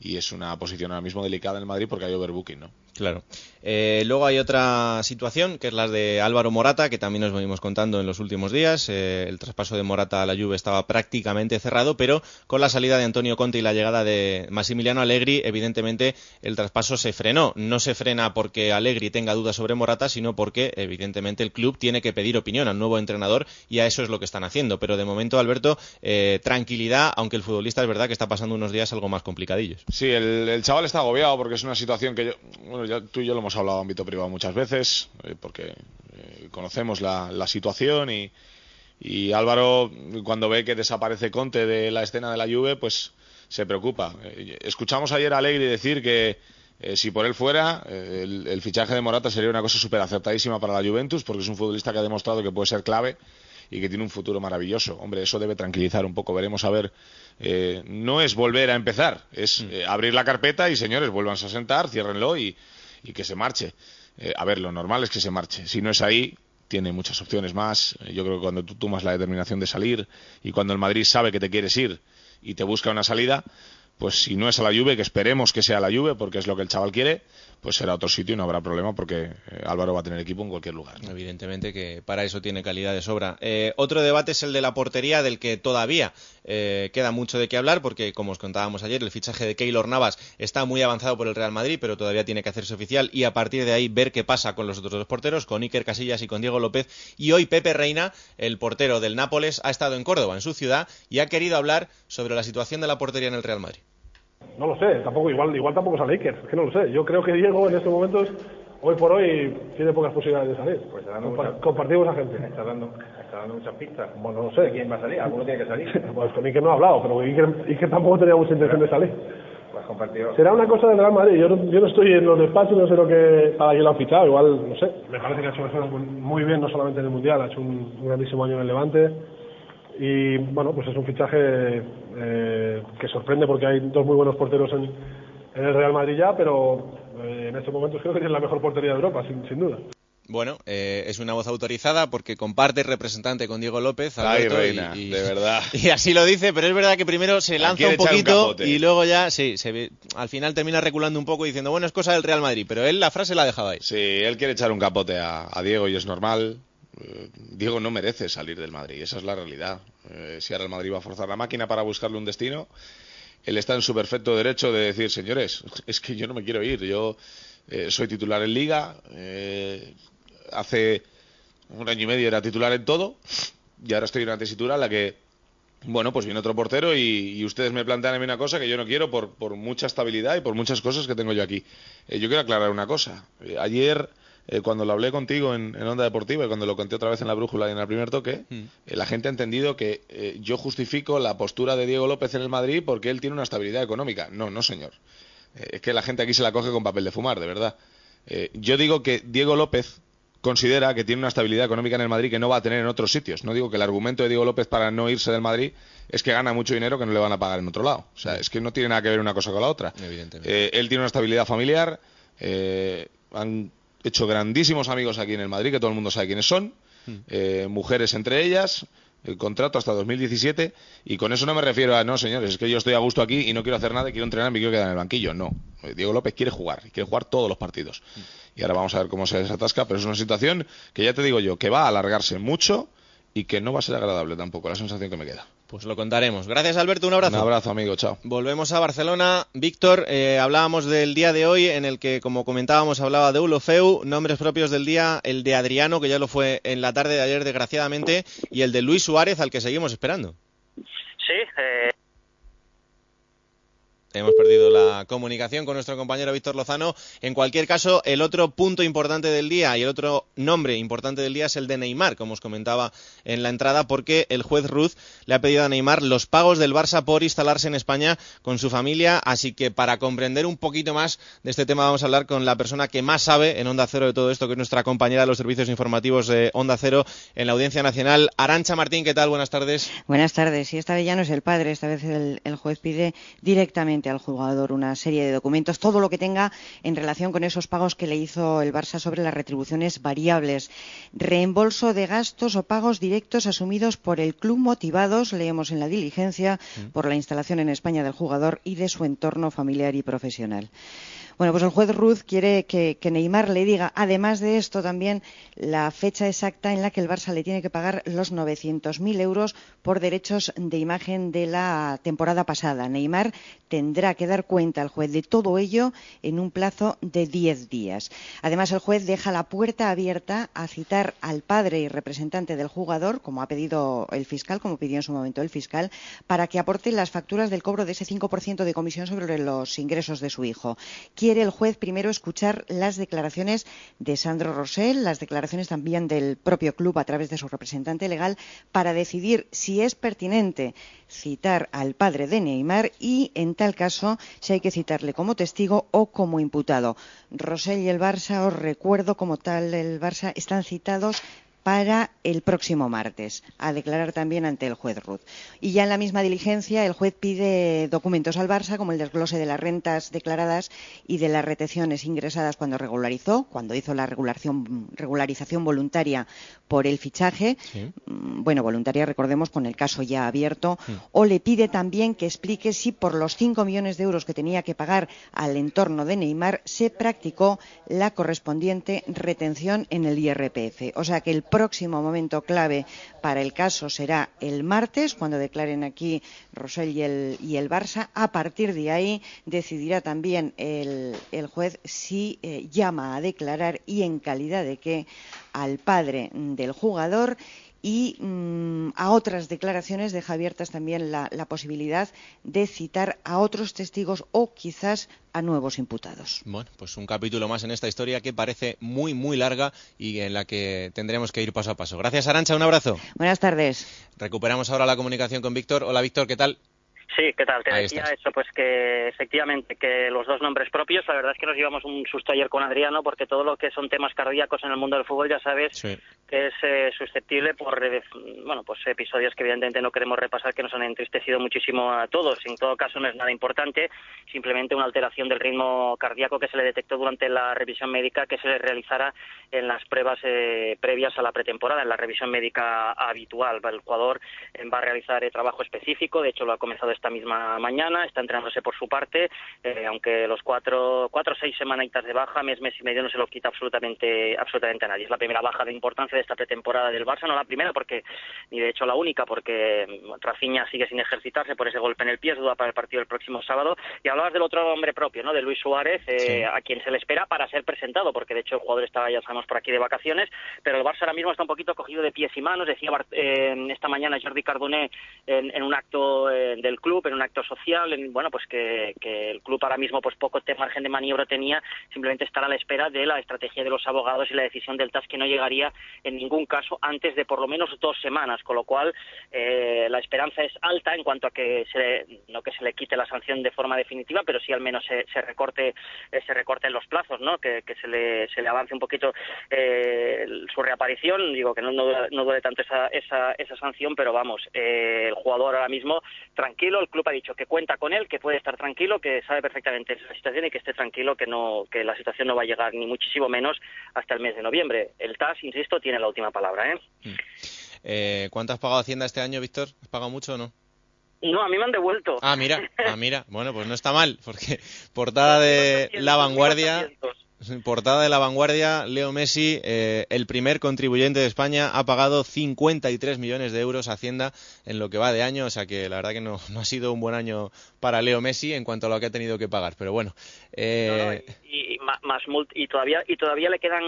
Y es una posición ahora mismo delicada en el Madrid porque hay overbooking, ¿no? Claro. Eh, luego hay otra situación, que es la de Álvaro Morata, que también nos venimos contando en los últimos días. Eh, el traspaso de Morata a la Juve estaba prácticamente cerrado, pero con la salida de Antonio Conte y la llegada de Massimiliano Allegri, evidentemente el traspaso se frenó. No se frena porque Allegri tenga dudas sobre Morata, sino porque evidentemente el club tiene que pedir opinión al nuevo entrenador y a eso es lo que están haciendo. Pero de momento, Alberto, eh, tranquilidad, aunque el futbolista es verdad que está pasando unos días algo más complicadillos. Sí, el, el chaval está agobiado porque es una situación que yo, bueno, ya tú y yo lo hemos hablado en ámbito privado muchas veces, eh, porque eh, conocemos la, la situación y, y Álvaro, cuando ve que desaparece Conte de la escena de la Juve, pues se preocupa. Eh, escuchamos ayer a Alegri decir que eh, si por él fuera, el, el fichaje de Morata sería una cosa súper acertadísima para la Juventus, porque es un futbolista que ha demostrado que puede ser clave y que tiene un futuro maravilloso. Hombre, eso debe tranquilizar un poco. Veremos a ver. eh, no es volver a empezar, es eh, abrir la carpeta y señores, vuélvanse a sentar, ciérrenlo y, y que se marche. Eh, a ver, lo normal es que se marche. Si no es ahí, tiene muchas opciones más. Eh, Yo creo que cuando tú tomas la determinación de salir y cuando el Madrid sabe que te quieres ir y te busca una salida, pues si no es a la Juve, que esperemos que sea la Juve, porque es lo que el chaval quiere, pues será otro sitio y no habrá problema porque eh, Álvaro va a tener equipo en cualquier lugar. Evidentemente que para eso tiene calidad de sobra. Eh, otro debate es el de la portería, del que todavía eh, queda mucho de qué hablar, porque como os contábamos ayer, el fichaje de Keylor Navas está muy avanzado por el Real Madrid, pero todavía tiene que hacerse oficial y a partir de ahí ver qué pasa con los otros dos porteros, con Iker Casillas y con Diego López. Y hoy Pepe Reina, el portero del Nápoles, ha estado en Córdoba, en su ciudad, y ha querido hablar sobre la situación de la portería en el Real Madrid. No lo sé, tampoco igual igual tampoco es a Lakers, es que no lo sé. Yo creo que Diego en estos momentos, hoy por hoy, tiene pocas posibilidades de salir. Pues está dando Compa- mucha- compartimos agencia. Está dando, está dando muchas pistas. Bueno, no sé. ¿De quién va a salir? Alguno tiene que salir. Pues con Iker no ha hablado, pero Iker, Iker tampoco tenía mucha intención de salir. Pues compartido. Será una cosa del Real Madrid. Yo no, yo no estoy en los despachos, no sé lo que para quién lo han fichado. Igual, no sé. Me parece que ha hecho muy bien, no solamente en el Mundial, ha hecho un, un grandísimo año en el Levante. Y bueno, pues es un fichaje eh, que sorprende porque hay dos muy buenos porteros en, en el Real Madrid ya, pero eh, en estos momentos creo que tiene la mejor portería de Europa, sin, sin duda. Bueno, eh, es una voz autorizada porque comparte representante con Diego López. Ay, Alberto, y- reina, y, de verdad. Y así lo dice, pero es verdad que primero se lanza un poquito y luego ya, sí, se ve- al final termina reculando un poco y diciendo, bueno, es cosa del Real Madrid, pero él la frase la ha dejado ahí. Sí, él quiere echar un capote a, a Diego y es normal. Eh, Diego no merece salir del Madrid, esa es la realidad. Eh, si ahora el Madrid va a forzar la máquina para buscarle un destino, él está en su perfecto derecho de decir, señores, es que yo no me quiero ir, yo eh, soy titular en Liga, eh, hace un año y medio era titular en todo y ahora estoy en una tesitura en la que bueno, pues viene otro portero y, y ustedes me plantean a mí una cosa que yo no quiero por, por mucha estabilidad y por muchas cosas que tengo yo aquí. Yo quiero aclarar una cosa. Ayer, eh, cuando lo hablé contigo en, en Onda Deportiva y cuando lo conté otra vez en la brújula y en el primer toque, eh, la gente ha entendido que eh, yo justifico la postura de Diego López en el Madrid porque él tiene una estabilidad económica. No, no, señor. Eh, es que la gente aquí se la coge con papel de fumar, de verdad. Eh, yo digo que Diego López considera que tiene una estabilidad económica en el Madrid que no va a tener en otros sitios. No digo que el argumento de Diego López para no irse del Madrid es que gana mucho dinero que no le van a pagar en otro lado. O sea, es que no tiene nada que ver una cosa con la otra. Evidentemente. Él tiene una estabilidad familiar, eh, han hecho grandísimos amigos aquí en el Madrid, que todo el mundo sabe quiénes son, eh, mujeres entre ellas, el contrato hasta 2017, y con eso no me refiero a, no señores, es que yo estoy a gusto aquí y no quiero hacer nada, quiero entrenar, me quiero quedar en el banquillo. No, Eh, Diego López quiere jugar, y quiere jugar todos los partidos. Y ahora vamos a ver cómo se desatasca, pero es una situación que ya te digo yo, que va a alargarse mucho y que no va a ser agradable tampoco, la sensación que me queda. Pues lo contaremos. Gracias, Alberto. Un abrazo. Un abrazo, amigo. Chao. Volvemos a Barcelona. Víctor, eh, hablábamos del día de hoy en el que, como comentábamos, hablaba de Ulofeu, nombres propios del día, el de Adriano, que ya lo fue en la tarde de ayer, desgraciadamente, y el de Luis Suárez, al que seguimos esperando. Sí, eh, Hemos perdido la comunicación con nuestro compañero Víctor Lozano. En cualquier caso, el otro punto importante del día y el otro nombre importante del día es el de Neymar, como os comentaba en la entrada, porque el juez Ruz le ha pedido a Neymar los pagos del Barça por instalarse en España con su familia. Así que para comprender un poquito más de este tema vamos a hablar con la persona que más sabe en Onda Cero de todo esto, que es nuestra compañera de los servicios informativos de Onda Cero en la Audiencia Nacional. Arancha Martín, ¿qué tal? Buenas tardes. Buenas tardes. Y esta vez ya no es el padre, esta vez el, el juez pide directamente al jugador una serie de documentos, todo lo que tenga en relación con esos pagos que le hizo el Barça sobre las retribuciones variables. Reembolso de gastos o pagos directos asumidos por el club motivados, leemos en la diligencia, por la instalación en España del jugador y de su entorno familiar y profesional. Bueno, pues el juez Ruz quiere que, Neymar le diga, además de esto, también la fecha exacta en la que el Barça le tiene que pagar los 900.000 euros por derechos de imagen de la temporada pasada. Neymar tendrá que dar cuenta al juez de todo ello en un plazo de 10 días. Además, el juez deja la puerta abierta a citar al padre y representante del jugador, como ha pedido el fiscal, como pidió en su momento el fiscal, para que aporte las facturas del cobro de ese 5% de comisión sobre los ingresos de su hijo. El juez primero escuchar las declaraciones de Sandro Rosell, las declaraciones también del propio club a través de su representante legal, para decidir si es pertinente citar al padre de Neymar y, en tal caso, si hay que citarle como testigo o como imputado. Rosell y el Barça, os recuerdo como tal, el Barça están citados para el próximo martes, a declarar también ante el juez Ruth. Y ya en la misma diligencia, el juez pide documentos al Barça, como el desglose de las rentas declaradas y de las retenciones ingresadas cuando regularizó, cuando hizo la regularización voluntaria por el fichaje, mm, bueno, voluntaria, recordemos, con el caso ya abierto, o le pide también que explique si por los 5 millones de euros que tenía que pagar al entorno de Neymar se practicó la correspondiente retención en el IRPF. O sea que el próximo momento clave para el caso será el martes, cuando declaren aquí Rosell y el, y el Barça. A partir de ahí decidirá también el, el juez si eh, llama a declarar y en calidad de qué al padre del jugador y mm, a otras declaraciones deja abiertas también la, la posibilidad de citar a otros testigos o quizás a nuevos imputados. Bueno, pues un capítulo más en esta historia que parece muy, muy larga y en la que tendremos que ir paso a paso. Gracias, Arancha, un abrazo. Buenas tardes. Recuperamos ahora la comunicación con Víctor. Hola, Víctor, ¿qué tal? Sí, ¿qué tal? Te Ahí decía estás. eso, pues que efectivamente que los dos nombres propios, la verdad es que nos llevamos un susto ayer con Adriano porque todo lo que son temas cardíacos en el mundo del fútbol ya sabes que es eh, susceptible por eh, bueno pues episodios que evidentemente no queremos repasar que nos han entristecido muchísimo a todos. En todo caso no es nada importante, simplemente una alteración del ritmo cardíaco que se le detectó durante la revisión médica que se le realizara en las pruebas eh, previas a la pretemporada, en la revisión médica habitual. El jugador eh, va a realizar eh, trabajo específico, de hecho lo ha comenzado esta misma mañana, está entrenándose por su parte, eh, aunque los cuatro, cuatro o seis semanitas de baja, mes, mes y medio no se lo quita absolutamente, absolutamente a nadie. Es la primera baja de importancia de esta pretemporada del Barça, no la primera porque, ni de hecho la única, porque mm, Rafinha sigue sin ejercitarse por ese golpe en el pie, es duda para el partido del próximo sábado. Y hablabas del otro hombre propio, ¿no? De Luis Suárez, eh, Sí. a quien se le espera para ser presentado, porque de hecho el jugador estaba, ya sabemos, por aquí de vacaciones, pero el Barça ahora mismo está un poquito cogido de pies y manos. Decía eh, esta mañana Jordi Cardoné en, en un acto eh, del club, en un acto social, en, bueno, pues que, el club ahora mismo pues poco te- margen de maniobra tenía, simplemente estar a la espera de la estrategia de los abogados y la decisión del TAS que no llegaría en ningún caso antes de por lo menos dos semanas, con lo cual eh, la esperanza es alta en cuanto a que se, no que se le quite la sanción de forma definitiva, pero sí al menos se, recorte eh, se recorten los plazos, ¿no? Que, se le se le avance un poquito eh, su reaparición, digo que no no, no duele tanto esa, esa esa sanción, pero vamos, eh, el jugador ahora mismo tranquilo, el club ha dicho que cuenta con él, que puede estar tranquilo, que sabe perfectamente esa situación y que esté tranquilo, que no que la situación no va a llegar ni muchísimo menos hasta el mes de noviembre. El TAS, insisto, tiene la última palabra, ¿eh? Eh, ¿Cuánto has pagado Hacienda este año, Víctor? ¿Has pagado mucho o no? No, a mí me han devuelto. Ah, mira, ah, mira. Bueno, pues no está mal, porque portada de La Vanguardia, portada de La Vanguardia, Leo Messi, eh, el primer contribuyente de España, ha pagado 53 millones de euros a Hacienda en lo que va de año, o sea que la verdad que no, no ha sido un buen año para Leo Messi en cuanto a lo que ha tenido que pagar, pero bueno. eh, y, más multa, y todavía y todavía le quedan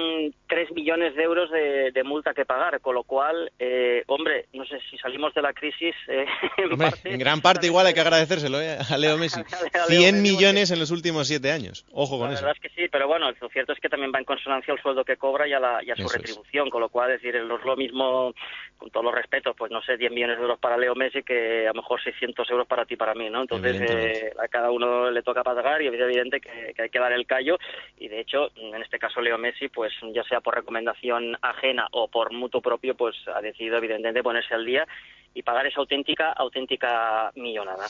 3 millones de euros de, de multa que pagar, con lo cual, eh, hombre, no sé si salimos de la crisis eh, en hombre, parte, en gran parte igual hay que agradecérselo eh, a Leo Messi. Leo 100 Messi, millones en los últimos siete años. Ojo con La eso. verdad es que sí, pero bueno, lo cierto es que también va en consonancia al sueldo que cobra y a, la, y a su Eso es. retribución, con lo cual, es decir, no es lo mismo, con todos los respetos, pues no sé, 10 millones de euros para Leo Messi que a lo mejor 600 euros para ti, para mí, ¿no? Entonces. Eh, a cada uno le toca pagar y es evidente que, que hay que dar el callo y de hecho, en este caso Leo Messi, pues ya sea por recomendación ajena o por mutuo propio, pues ha decidido evidentemente ponerse al día y pagar esa auténtica, auténtica millonada.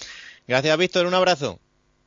Gracias, Víctor. Un abrazo.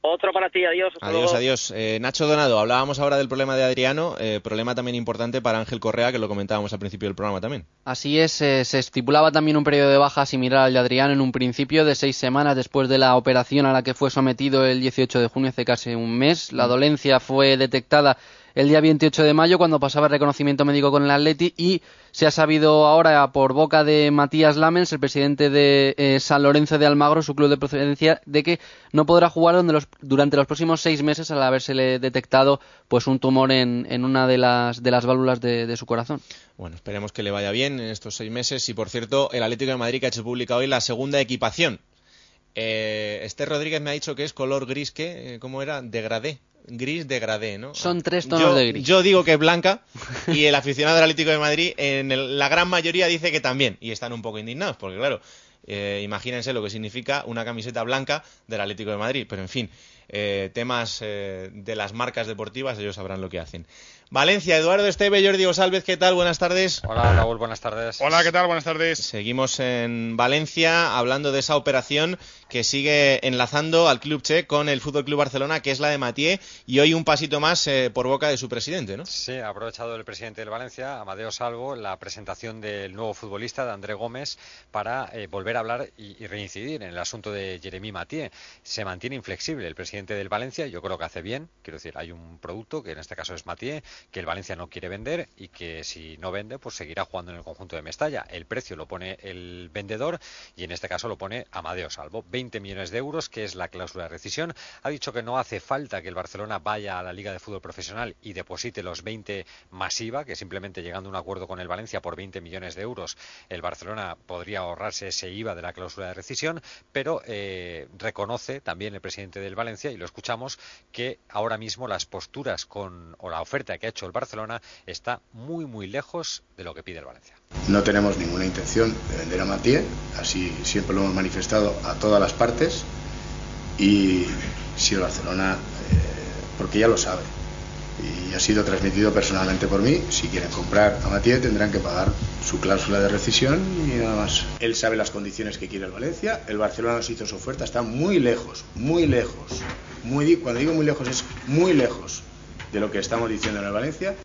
Otro para ti, adiós. hasta Adiós, luego. adiós. Eh, Nacho Donado, hablábamos ahora del problema de Adriano, eh, problema también importante para Ángel Correa, que lo comentábamos al principio del programa también. Así es, eh, se estipulaba también un periodo de baja similar al de Adriano en un principio de seis semanas después de la operación a la que fue sometido el 18 de junio, hace casi un mes. La dolencia fue detectada el día 28 de mayo cuando pasaba el reconocimiento médico con el Atleti y se ha sabido ahora por boca de Matías Lamens, el presidente de eh, San Lorenzo de Almagro, su club de procedencia, de que no podrá jugar donde los- durante los próximos seis meses al habérsele detectado pues un tumor en, una de las, de las válvulas de- de su corazón. Bueno, esperemos que le vaya bien en estos seis meses. Y por cierto, el Atlético de Madrid que ha hecho pública hoy la segunda equipación. Eh, Esther Rodríguez me ha dicho que es color gris, ¿qué? Eh, ¿Cómo era? Degradé. Gris degradé, ¿no? Son tres tonos yo, de gris. Yo digo que es blanca y el aficionado del Atlético de Madrid, en el- la gran mayoría dice que también. Y están un poco indignados, porque claro, eh, imagínense lo que significa una camiseta blanca del Atlético de Madrid. Pero en fin, eh, temas eh, de las marcas deportivas, ellos sabrán lo que hacen. Valencia, Eduardo Esteve, Jordi González, ¿qué tal? Buenas tardes. Hola Raúl, buenas tardes. Hola, ¿qué tal? Buenas tardes. Seguimos en Valencia hablando de esa operación que sigue enlazando al Club Che con el Fútbol Club Barcelona, que es la de Matié, y hoy un pasito más eh, por boca de su presidente, ¿no? Sí, ha aprovechado el presidente del Valencia, Amadeo Salvo, la presentación del nuevo futbolista, de André Gómez, para eh, volver a hablar y, y, reincidir en el asunto de Jeremy Matié. Se mantiene inflexible el presidente del Valencia, yo creo que hace bien, quiero decir, hay un producto que en este caso es Matié, que el Valencia no quiere vender y que si no vende, pues seguirá jugando en el conjunto de Mestalla. El precio lo pone el vendedor y en este caso lo pone Amadeo Salvo. 20 millones de euros, que es la cláusula de rescisión. Ha dicho que no hace falta que el Barcelona vaya a la Liga de Fútbol Profesional y deposite los 20 masiva, que simplemente llegando a un acuerdo con el Valencia por 20 millones de euros, el Barcelona podría ahorrarse ese IVA de la cláusula de rescisión, pero eh, reconoce también el presidente del Valencia, y lo escuchamos, que ahora mismo las posturas con, o la oferta que ha hecho el Barcelona está muy, muy lejos de lo que pide el Valencia. No tenemos ninguna intención de vender a Matié, así siempre lo hemos manifestado a todas las partes y si el Barcelona, eh, porque ya lo sabe, y ha sido transmitido personalmente por mí, si quieren comprar a Matié tendrán que pagar su cláusula de rescisión y nada más. Él sabe las condiciones que quiere el Valencia, el Barcelona nos hizo su oferta, está muy lejos, muy lejos, muy, cuando digo muy lejos es muy lejos de lo que estamos diciendo en el Valencia.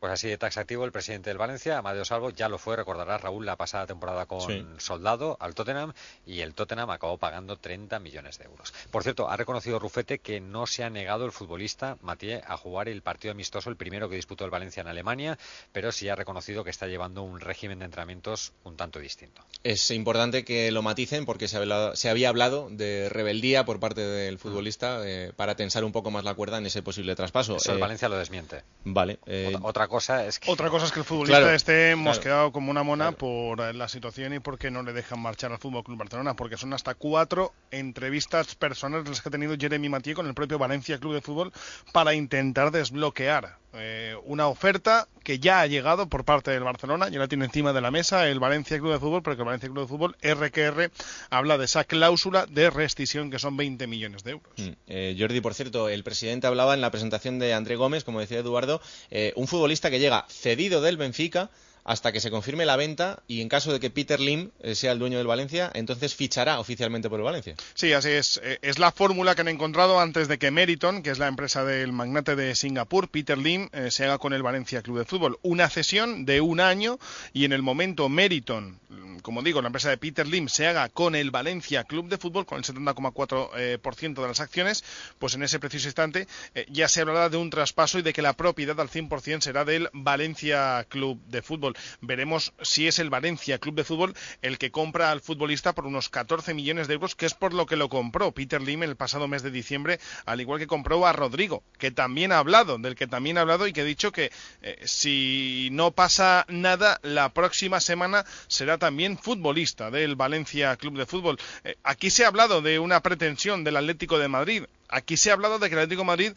Pues así de taxativo el presidente del Valencia, Amadeo Salvo, ya lo fue, recordará Raúl, la pasada temporada con Sí. Soldado al Tottenham y el Tottenham acabó pagando 30 millones de euros. Por cierto, ha reconocido Rufete que no se ha negado el futbolista Mathieu a jugar el partido amistoso, el primero que disputó el Valencia en Alemania, pero sí ha reconocido que está llevando un régimen de entrenamientos un tanto distinto. Es importante que lo maticen porque se, habla- se había hablado de rebeldía por parte del futbolista eh, para tensar un poco más la cuerda en ese posible traspaso. Eso el Eh, Valencia lo desmiente. Vale. eh, Otra, otra cosa es que Otra cosa es que el futbolista Claro, esté mosqueado claro, como una mona por eh, la situación y porque no le dejan marchar al Fútbol Club Barcelona, porque son hasta cuatro entrevistas personales las que ha tenido Jeremy Mathieu con el propio Valencia Club de Fútbol para intentar desbloquear eh, una oferta que ya ha llegado por parte del Barcelona, ya la tiene encima de la mesa el Valencia Club de Fútbol, porque el Valencia Club de Fútbol, RQR, habla de esa cláusula de rescisión que son 20 millones de euros. Mm, eh, Jordi, por cierto, el presidente hablaba en la presentación de André Gómez, como decía Eduardo, eh, un futbolista que llega cedido del Benfica hasta que se confirme la venta y en caso de que Peter Lim eh, sea el dueño del Valencia, entonces fichará oficialmente por el Valencia. Sí, así es. Eh, Es la fórmula que han encontrado antes de que Meriton, que es la empresa del magnate de Singapur, Peter Lim, eh, se haga con el Valencia Club de Fútbol. Una cesión de un año y en el momento Meriton, mm, como digo, la empresa de Peter Lim se haga con el Valencia Club de Fútbol, con el 70,4% eh, por ciento de las acciones, pues en ese preciso instante ya se hablará de un traspaso y de que la propiedad al 100% será del Valencia Club de Fútbol. Veremos si es el Valencia Club de Fútbol el que compra al futbolista por unos 14 millones de euros, que es por lo que lo compró Peter Lim el pasado mes de diciembre, al igual que compró a Rodrigo, que también ha hablado, del que también ha hablado y que ha dicho que eh, si no pasa nada, la próxima semana será también futbolista del Valencia Club de Fútbol. Eh, aquí se ha hablado de una pretensión del Atlético de Madrid. Aquí se ha hablado de que el Atlético de Madrid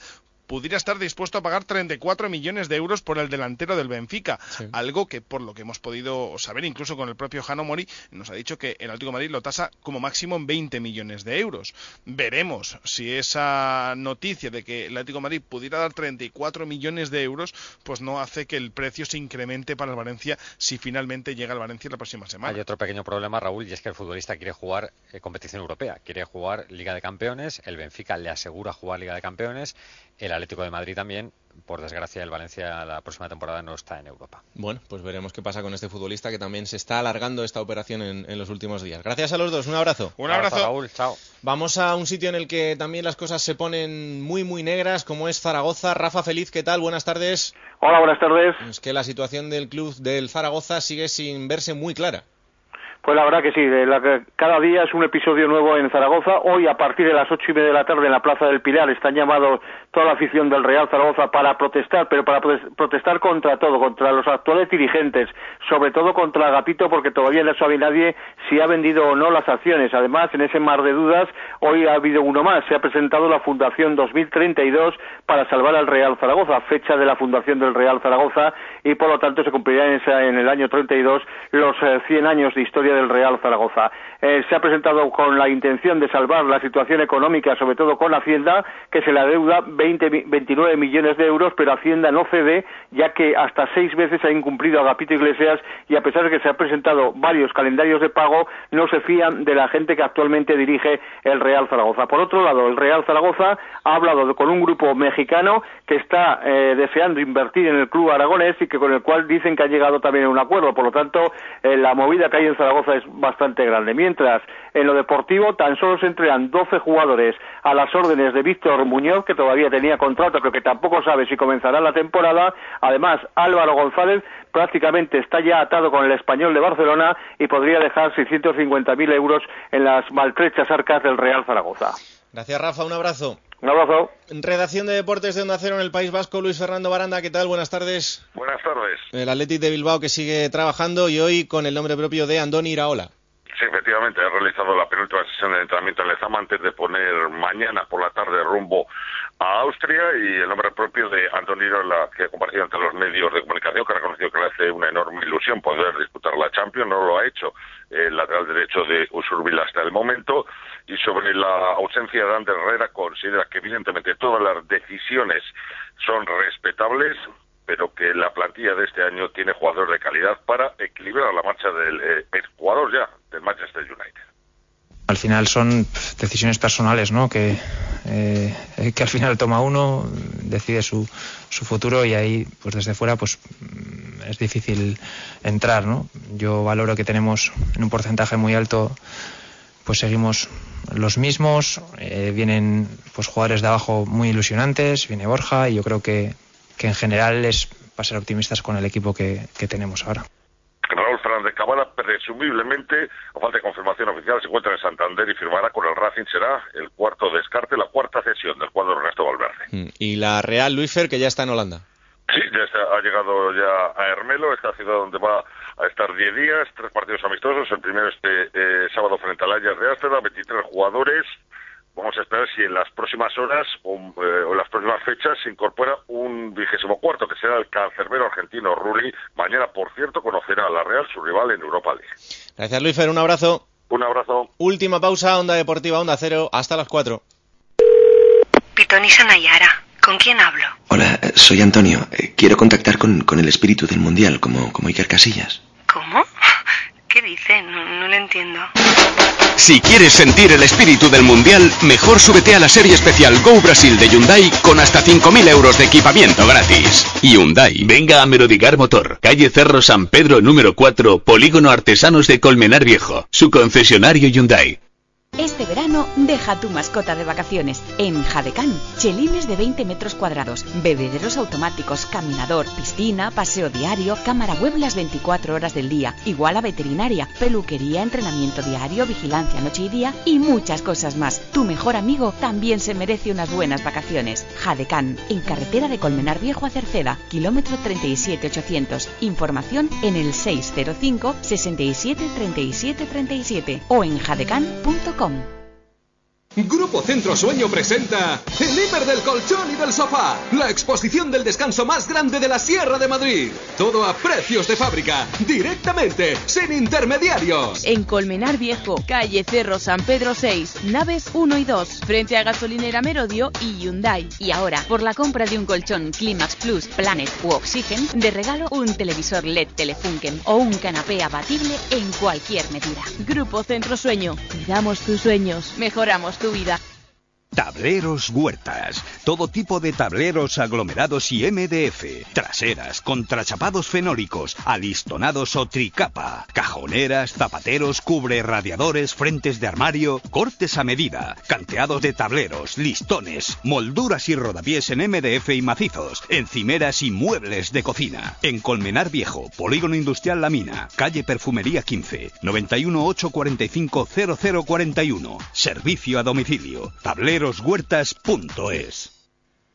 pudiera estar dispuesto a pagar 34 millones de euros por el delantero del Benfica, algo que por lo que hemos podido saber incluso con el propio Jano Mori nos ha dicho que el Atlético de Madrid lo tasa como máximo en 20 millones de euros. Veremos si esa noticia de que el Atlético de Madrid pudiera dar 34 millones de euros pues no hace que el precio se incremente para el Valencia si finalmente llega el Valencia la próxima semana. Hay otro pequeño problema, Raúl, y es que el futbolista quiere jugar eh, competición europea, quiere jugar Liga de Campeones, el Benfica le asegura jugar Liga de Campeones, el Atlético de Madrid también, por desgracia el Valencia la próxima temporada no está en Europa. Bueno, pues veremos qué pasa con este futbolista que también se está alargando esta operación en, en los últimos días. Gracias a los dos, un abrazo. Un abrazo. Raúl, chao. Vamos a un sitio en el que también las cosas se ponen muy, muy negras, como es Zaragoza. Rafa Feliz, ¿qué tal? Buenas tardes. Hola, buenas tardes. Es que la situación del club del Zaragoza sigue sin verse muy clara. Pues la verdad que sí, la cada día es un episodio nuevo en Zaragoza. Hoy, a partir de las ocho y media de la tarde, en la Plaza del Pilar, están llamados toda la afición del Real Zaragoza para protestar, pero para protes- protestar contra todo, contra los actuales dirigentes, sobre todo contra Agapito, porque todavía no sabe nadie si ha vendido o no las acciones. Además, en ese mar de dudas, hoy ha habido uno más. Se ha presentado la Fundación 2032 para salvar al Real Zaragoza, fecha de la fundación del Real Zaragoza, y por lo tanto se cumplirá en, el año 32 los eh, 100 años de historia del Real Zaragoza. Eh, se ha presentado con la intención de salvar la situación económica, sobre todo con Hacienda, que se le adeuda 20, 29 millones de euros, pero Hacienda no cede, ya que hasta seis veces ha incumplido a Agapito Iglesias y a pesar de que se han presentado varios calendarios de pago, no se fían de la gente que actualmente dirige el Real Zaragoza. Por otro lado, el Real Zaragoza ha hablado con un grupo mexicano que está eh, deseando invertir en el club aragonés y que con el cual dicen que ha llegado también a un acuerdo. Por lo tanto, eh, la movida que hay en Zaragoza es bastante grande. Mientras, en lo deportivo, tan solo se entregan 12 jugadores a las órdenes de Víctor Muñoz, que todavía tenía contrato, pero que tampoco sabe si comenzará la temporada. Además, Álvaro González prácticamente está ya atado con el español de Barcelona y podría dejar 650.000 euros en las maltrechas arcas del Real Zaragoza. Gracias, Rafa. Un abrazo. Un abrazo. Redacción de Deportes de Onda Cero en el País Vasco, Luis Fernando Baranda, ¿qué tal? Buenas tardes. Buenas tardes. El Athletic de Bilbao que sigue trabajando y hoy con el nombre propio de Andoni Iraola. Sí, efectivamente, ha realizado la penúltima sesión de entrenamiento en Lezama antes de poner mañana por la tarde rumbo a Austria y el nombre propio de Antonio Iraola, que ha compartido ante los medios de comunicación, que ha reconocido que le hace una enorme ilusión poder disputar la Champions, no lo ha hecho el lateral derecho de Usurbil hasta el momento, y sobre la ausencia de Ander Herrera considera que evidentemente todas las decisiones son respetables, pero que la plantilla de este año tiene jugadores de calidad para equilibrar la marcha del eh, jugador ya del Manchester United. Al final son decisiones personales, ¿no? Que, eh, que al final toma uno, decide su, su futuro y ahí, pues desde fuera, pues es difícil entrar, ¿no? Yo valoro que tenemos en un porcentaje muy alto, pues seguimos los mismos, eh, vienen pues jugadores de abajo muy ilusionantes, viene Borja y yo creo que, que en general es para ser optimistas con el equipo que, que tenemos ahora. Raúl Fernández Cabana, presumiblemente, a falta de confirmación oficial, se encuentra en Santander y firmará con el Racing. Será el cuarto descarte, la cuarta cesión del cuadro Ernesto Valverde. Mm, Y la Real Luisfer, que ya está en Holanda. Sí, ya está- ha llegado ya a Hermelo, esta ciudad donde va a estar 10 días, tres partidos amistosos. El primero este eh, sábado frente al Ajax de Ámsterdam, 23 jugadores. Vamos a esperar si en las próximas horas o, eh, o en las próximas fechas se incorpora un vigésimo cuarto, que será el cancerbero argentino Rulli. Mañana, por cierto, conocerá a la Real, su rival en Europa League. Gracias, Luisfer. Un abrazo. Un abrazo. Última pausa, Onda Deportiva, Onda Cero, hasta las 4. Pitonisa Nayara. ¿Con quién hablo? Hola, soy Antonio. Eh, Quiero contactar con, con el espíritu del mundial, como, como Iker Casillas. ¿Cómo? ¿Qué dice? No, no lo entiendo. Si quieres sentir el espíritu del mundial, mejor súbete a la serie especial Go Brasil de Hyundai con hasta 5.000 euros de equipamiento gratis. Hyundai. Venga a Merodigar Motor, calle Cerro San Pedro número 4, Polígono Artesanos de Colmenar Viejo, su concesionario Hyundai. Este verano deja tu mascota de vacaciones en Jadecán. Chelines de 20 metros cuadrados, bebederos automáticos, caminador, piscina, paseo diario, cámara web las 24 horas del día, iguala veterinaria, peluquería, entrenamiento diario, vigilancia noche y día y muchas cosas más. Tu mejor amigo también se merece unas buenas vacaciones. Jadecán, en carretera de Colmenar Viejo a Cerceda, kilómetro 37800. Información en el 605 67 37 37 o en jadecán.com. com. Grupo Centro Sueño presenta el hiper del colchón y del sofá, la exposición del descanso más grande de la Sierra de Madrid. Todo a precios de fábrica, directamente, sin intermediarios. En Colmenar Viejo, calle Cerro San Pedro 6, naves 1 y 2, frente a gasolinera Merodio y Hyundai. Y ahora, por la compra de un colchón Climax Plus, Planet u Oxygen, de regalo un televisor LED Telefunken o un canapé abatible en cualquier medida. Grupo Centro Sueño, cuidamos tus sueños, mejoramos tu vida. Tableros Huertas. Todo tipo de tableros aglomerados y MDF. Traseras, contrachapados fenólicos, alistonados o tricapa. Cajoneras, zapateros, cubre radiadores, frentes de armario, cortes a medida. Canteados de tableros, listones, molduras y rodapiés en MDF y macizos. Encimeras y muebles de cocina. En Colmenar Viejo, Polígono Industrial La Mina, calle Perfumería 15, 91 845 0041. Servicio a domicilio. Tableroshuertas.es. Top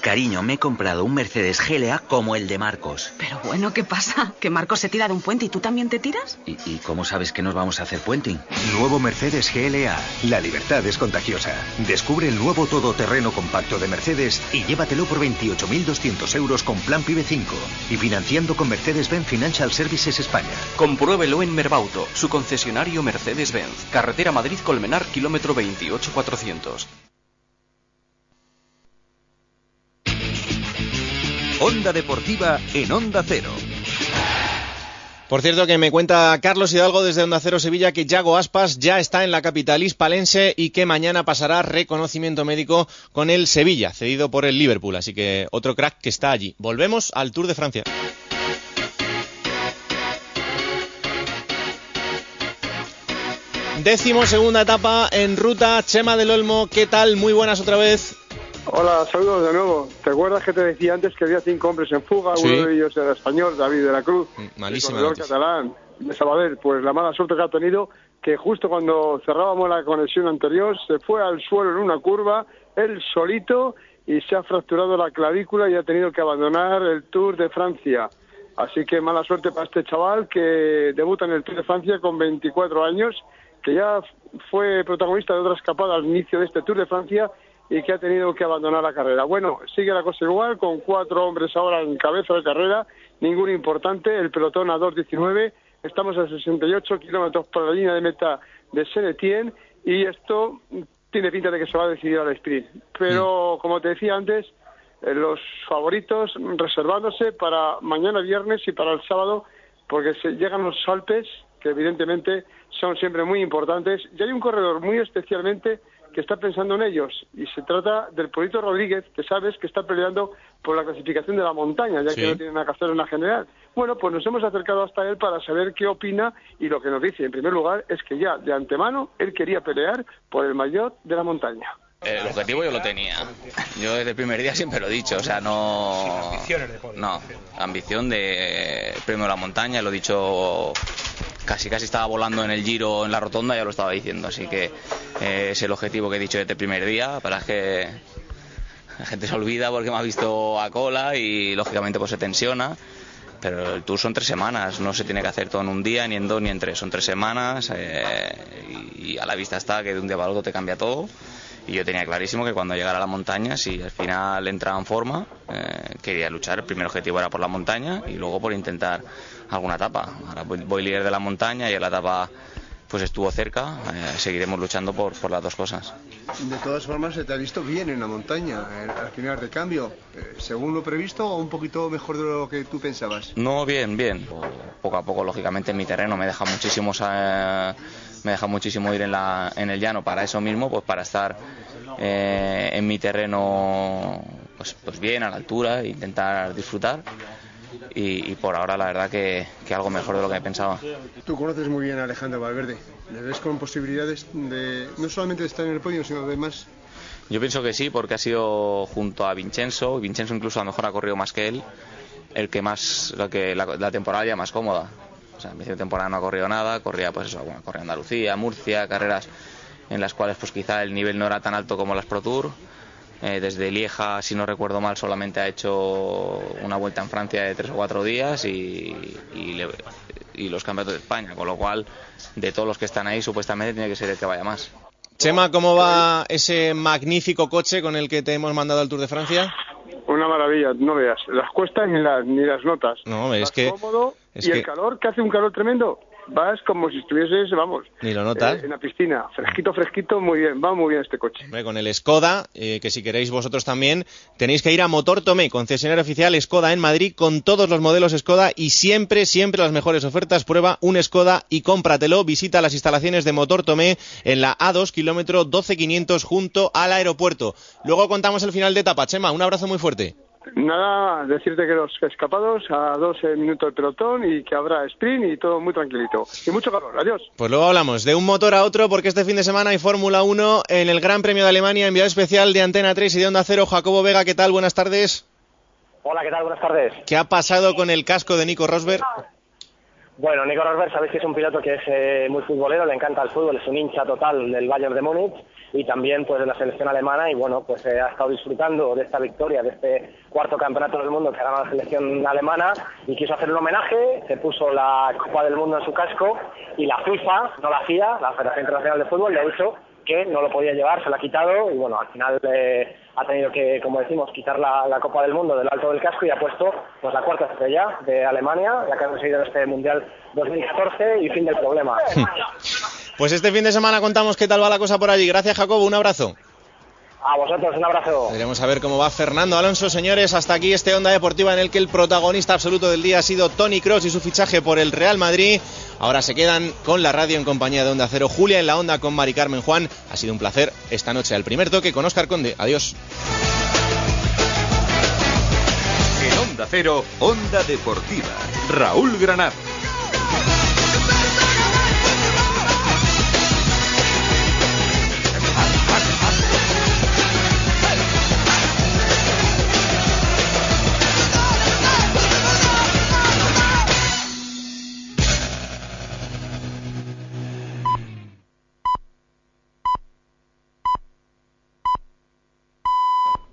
Cariño, me he comprado un Mercedes GLA como el de Marcos. Pero bueno, ¿qué pasa? ¿Que Marcos se tira de un puente y tú también te tiras? ¿Y, y cómo sabes que nos vamos a hacer puenting? Nuevo Mercedes GLA. La libertad es contagiosa. Descubre el nuevo todoterreno compacto de Mercedes y llévatelo por 28.200 euros con plan PIB 5 y financiando con Mercedes-Benz Financial Services España. Compruébelo en Merbauto, su concesionario Mercedes-Benz. Carretera Madrid-Colmenar, kilómetro 28400. Onda Deportiva en Onda Cero. Por cierto, que me cuenta Carlos Hidalgo desde Onda Cero Sevilla que Yago Aspas ya está en la capital hispalense y que mañana pasará reconocimiento médico con el Sevilla, cedido por el Liverpool. Así que otro crack que está allí. Volvemos al Tour de Francia. Décimo segunda etapa en ruta. Chema del Olmo, ¿qué tal? Muy buenas otra vez. Hola, saludos de nuevo. ¿Te acuerdas que te decía antes que había cinco hombres en fuga? Sí. Uno de ellos era español, David de la Cruz. Malísima el catalán de Sabadell. Pues la mala suerte que ha tenido que justo cuando cerrábamos la conexión anterior se fue al suelo en una curva, él solito, y se ha fracturado la clavícula y ha tenido que abandonar el Tour de Francia. Así que mala suerte para este chaval que debuta en el Tour de Francia con 24 años, que ya fue protagonista de otra escapada al inicio de este Tour de Francia y que ha tenido que abandonar la carrera. Bueno, sigue la cosa igual, con cuatro hombres ahora en cabeza de carrera, ninguno importante, el pelotón a 2.19, estamos a 68 kilómetros por la línea de meta de Saint-Étienne y esto tiene pinta de que se va a decidir al sprint. Pero, como te decía antes, eh, los favoritos reservándose para mañana viernes y para el sábado, porque se llegan los Alpes, que evidentemente son siempre muy importantes, y hay un corredor muy especialmente que está pensando en ellos, y se trata del Polito Rodríguez, que sabes que está peleando por la clasificación de la montaña, ya Sí. que no tiene nada que hacer en la general. Bueno, pues nos hemos acercado hasta él para saber qué opina, y lo que nos dice, en primer lugar, es que ya de antemano él quería pelear por el mayor de la montaña. El objetivo yo lo tenía. Yo desde el primer día siempre lo he dicho, o sea, no. No, ambición de premio de la montaña, lo he dicho. Casi casi estaba volando en el giro en la rotonda, ya lo estaba diciendo, así que eh, es el objetivo que he dicho desde el primer día. Para que la gente se olvida porque me ha visto a cola y lógicamente pues se tensiona. Pero el tour son tres semanas, no se tiene que hacer todo en un día, ni en dos, ni en tres. Son tres semanas eh, y, y a la vista está que de un día para otro te cambia todo. Y yo tenía clarísimo que cuando llegara a la montaña, si al final entraba en forma, eh, quería luchar. El primer objetivo era por la montaña y luego por intentar alguna etapa. Ahora voy, voy líder de la montaña y la etapa pues estuvo cerca. eh, seguiremos luchando por, por las dos cosas. De todas formas, se te ha visto bien en la montaña, eh, al final de cambio, eh, según lo previsto o un poquito mejor de lo que tú pensabas. No, bien, bien. Poco a poco, lógicamente, en mi terreno me deja muchísimo, eh, me deja muchísimo ir en, la, en el llano para eso mismo, pues para estar eh, en mi terreno pues, pues bien, a la altura, e intentar disfrutar. Y, y por ahora, la verdad, que, que algo mejor de lo que pensaba. Tú conoces muy bien a Alejandro Valverde. ¿Le ves con posibilidades de no solamente de estar en el podio, sino además Yo pienso que sí, porque ha sido junto a Vincenzo, y Vincenzo incluso a lo mejor ha corrido más que él, el que más, lo que la, la temporada ya más cómoda. O sea, en de temporada no ha corrido nada, corría pues eso, bueno, corría Andalucía, Murcia, carreras en las cuales pues quizá el nivel no era tan alto como las Pro Tour. Eh, desde Lieja, si no recuerdo mal, solamente ha hecho una vuelta en Francia de tres o cuatro días y, y, le- y los campeonatos de España, con lo cual de todos los que están ahí supuestamente tiene que ser el que vaya más. Chema, ¿cómo va ese magnífico coche con el que te hemos mandado al Tour de Francia? Una maravilla, no veas. Las cuestas ni las, ni las notas. No, es Vas que cómodo es y que- el calor, que hace un calor tremendo. Vas como si estuvieses, vamos, Ni lo notas. eh, en la piscina, fresquito, fresquito, muy bien, va muy bien este coche. Hombre, con el Skoda, eh, que si queréis vosotros también, tenéis que ir a Motor Tomé, concesionario oficial Skoda en Madrid, con todos los modelos Skoda y siempre, siempre las mejores ofertas. Prueba un Skoda y cómpratelo. Visita las instalaciones de Motor Tomé en la A2, kilómetro 12500, junto al aeropuerto. Luego contamos el final de etapa. Chema, un abrazo muy fuerte. Nada, decirte que los escapados a 12 minutos del pelotón y que habrá sprint y todo muy tranquilito. Y mucho calor, adiós. Pues luego hablamos de un motor a otro, porque este fin de semana hay Fórmula 1 en el Gran Premio de Alemania, enviado especial de Antena 3 y de Onda Cero. Jacobo Vega, ¿qué tal? Buenas tardes. Hola, ¿qué tal? Buenas tardes. ¿Qué ha pasado con el casco de Nico Rosberg? Bueno, Nico Rosberg, sabéis que es un piloto que es eh, muy futbolero, le encanta el fútbol, es un hincha total del Bayern de Múnich y también pues de la selección alemana y bueno, pues eh, ha estado disfrutando de esta victoria, de este cuarto campeonato del mundo que ha ganado la selección alemana y quiso hacer un homenaje, se puso la Copa del Mundo en su casco y la FIFA, no la FIA, la Federación Internacional de Fútbol, le ha dicho que no lo podía llevar, se lo ha quitado y bueno, al final eh, ha tenido que, como decimos, quitar la, Copa del Mundo del alto del casco y ha puesto pues la cuarta estrella de Alemania, la que ha conseguido este Mundial 2014 y fin del problema. Pues este fin de semana contamos qué tal va la cosa por allí. Gracias, Jacobo. Un abrazo. A vosotros, un abrazo. Veremos a ver cómo va Fernando Alonso, señores. Hasta aquí este Onda Deportiva en el que el protagonista absoluto del día ha sido Tony Cross y su fichaje por el Real Madrid. Ahora se quedan con la radio en compañía de Onda Cero. Julia en la Onda con Mari Carmen Juan. Ha sido un placer esta noche al primer toque con Oscar Conde. Adiós. En Onda Cero, Onda Deportiva. Raúl Granado.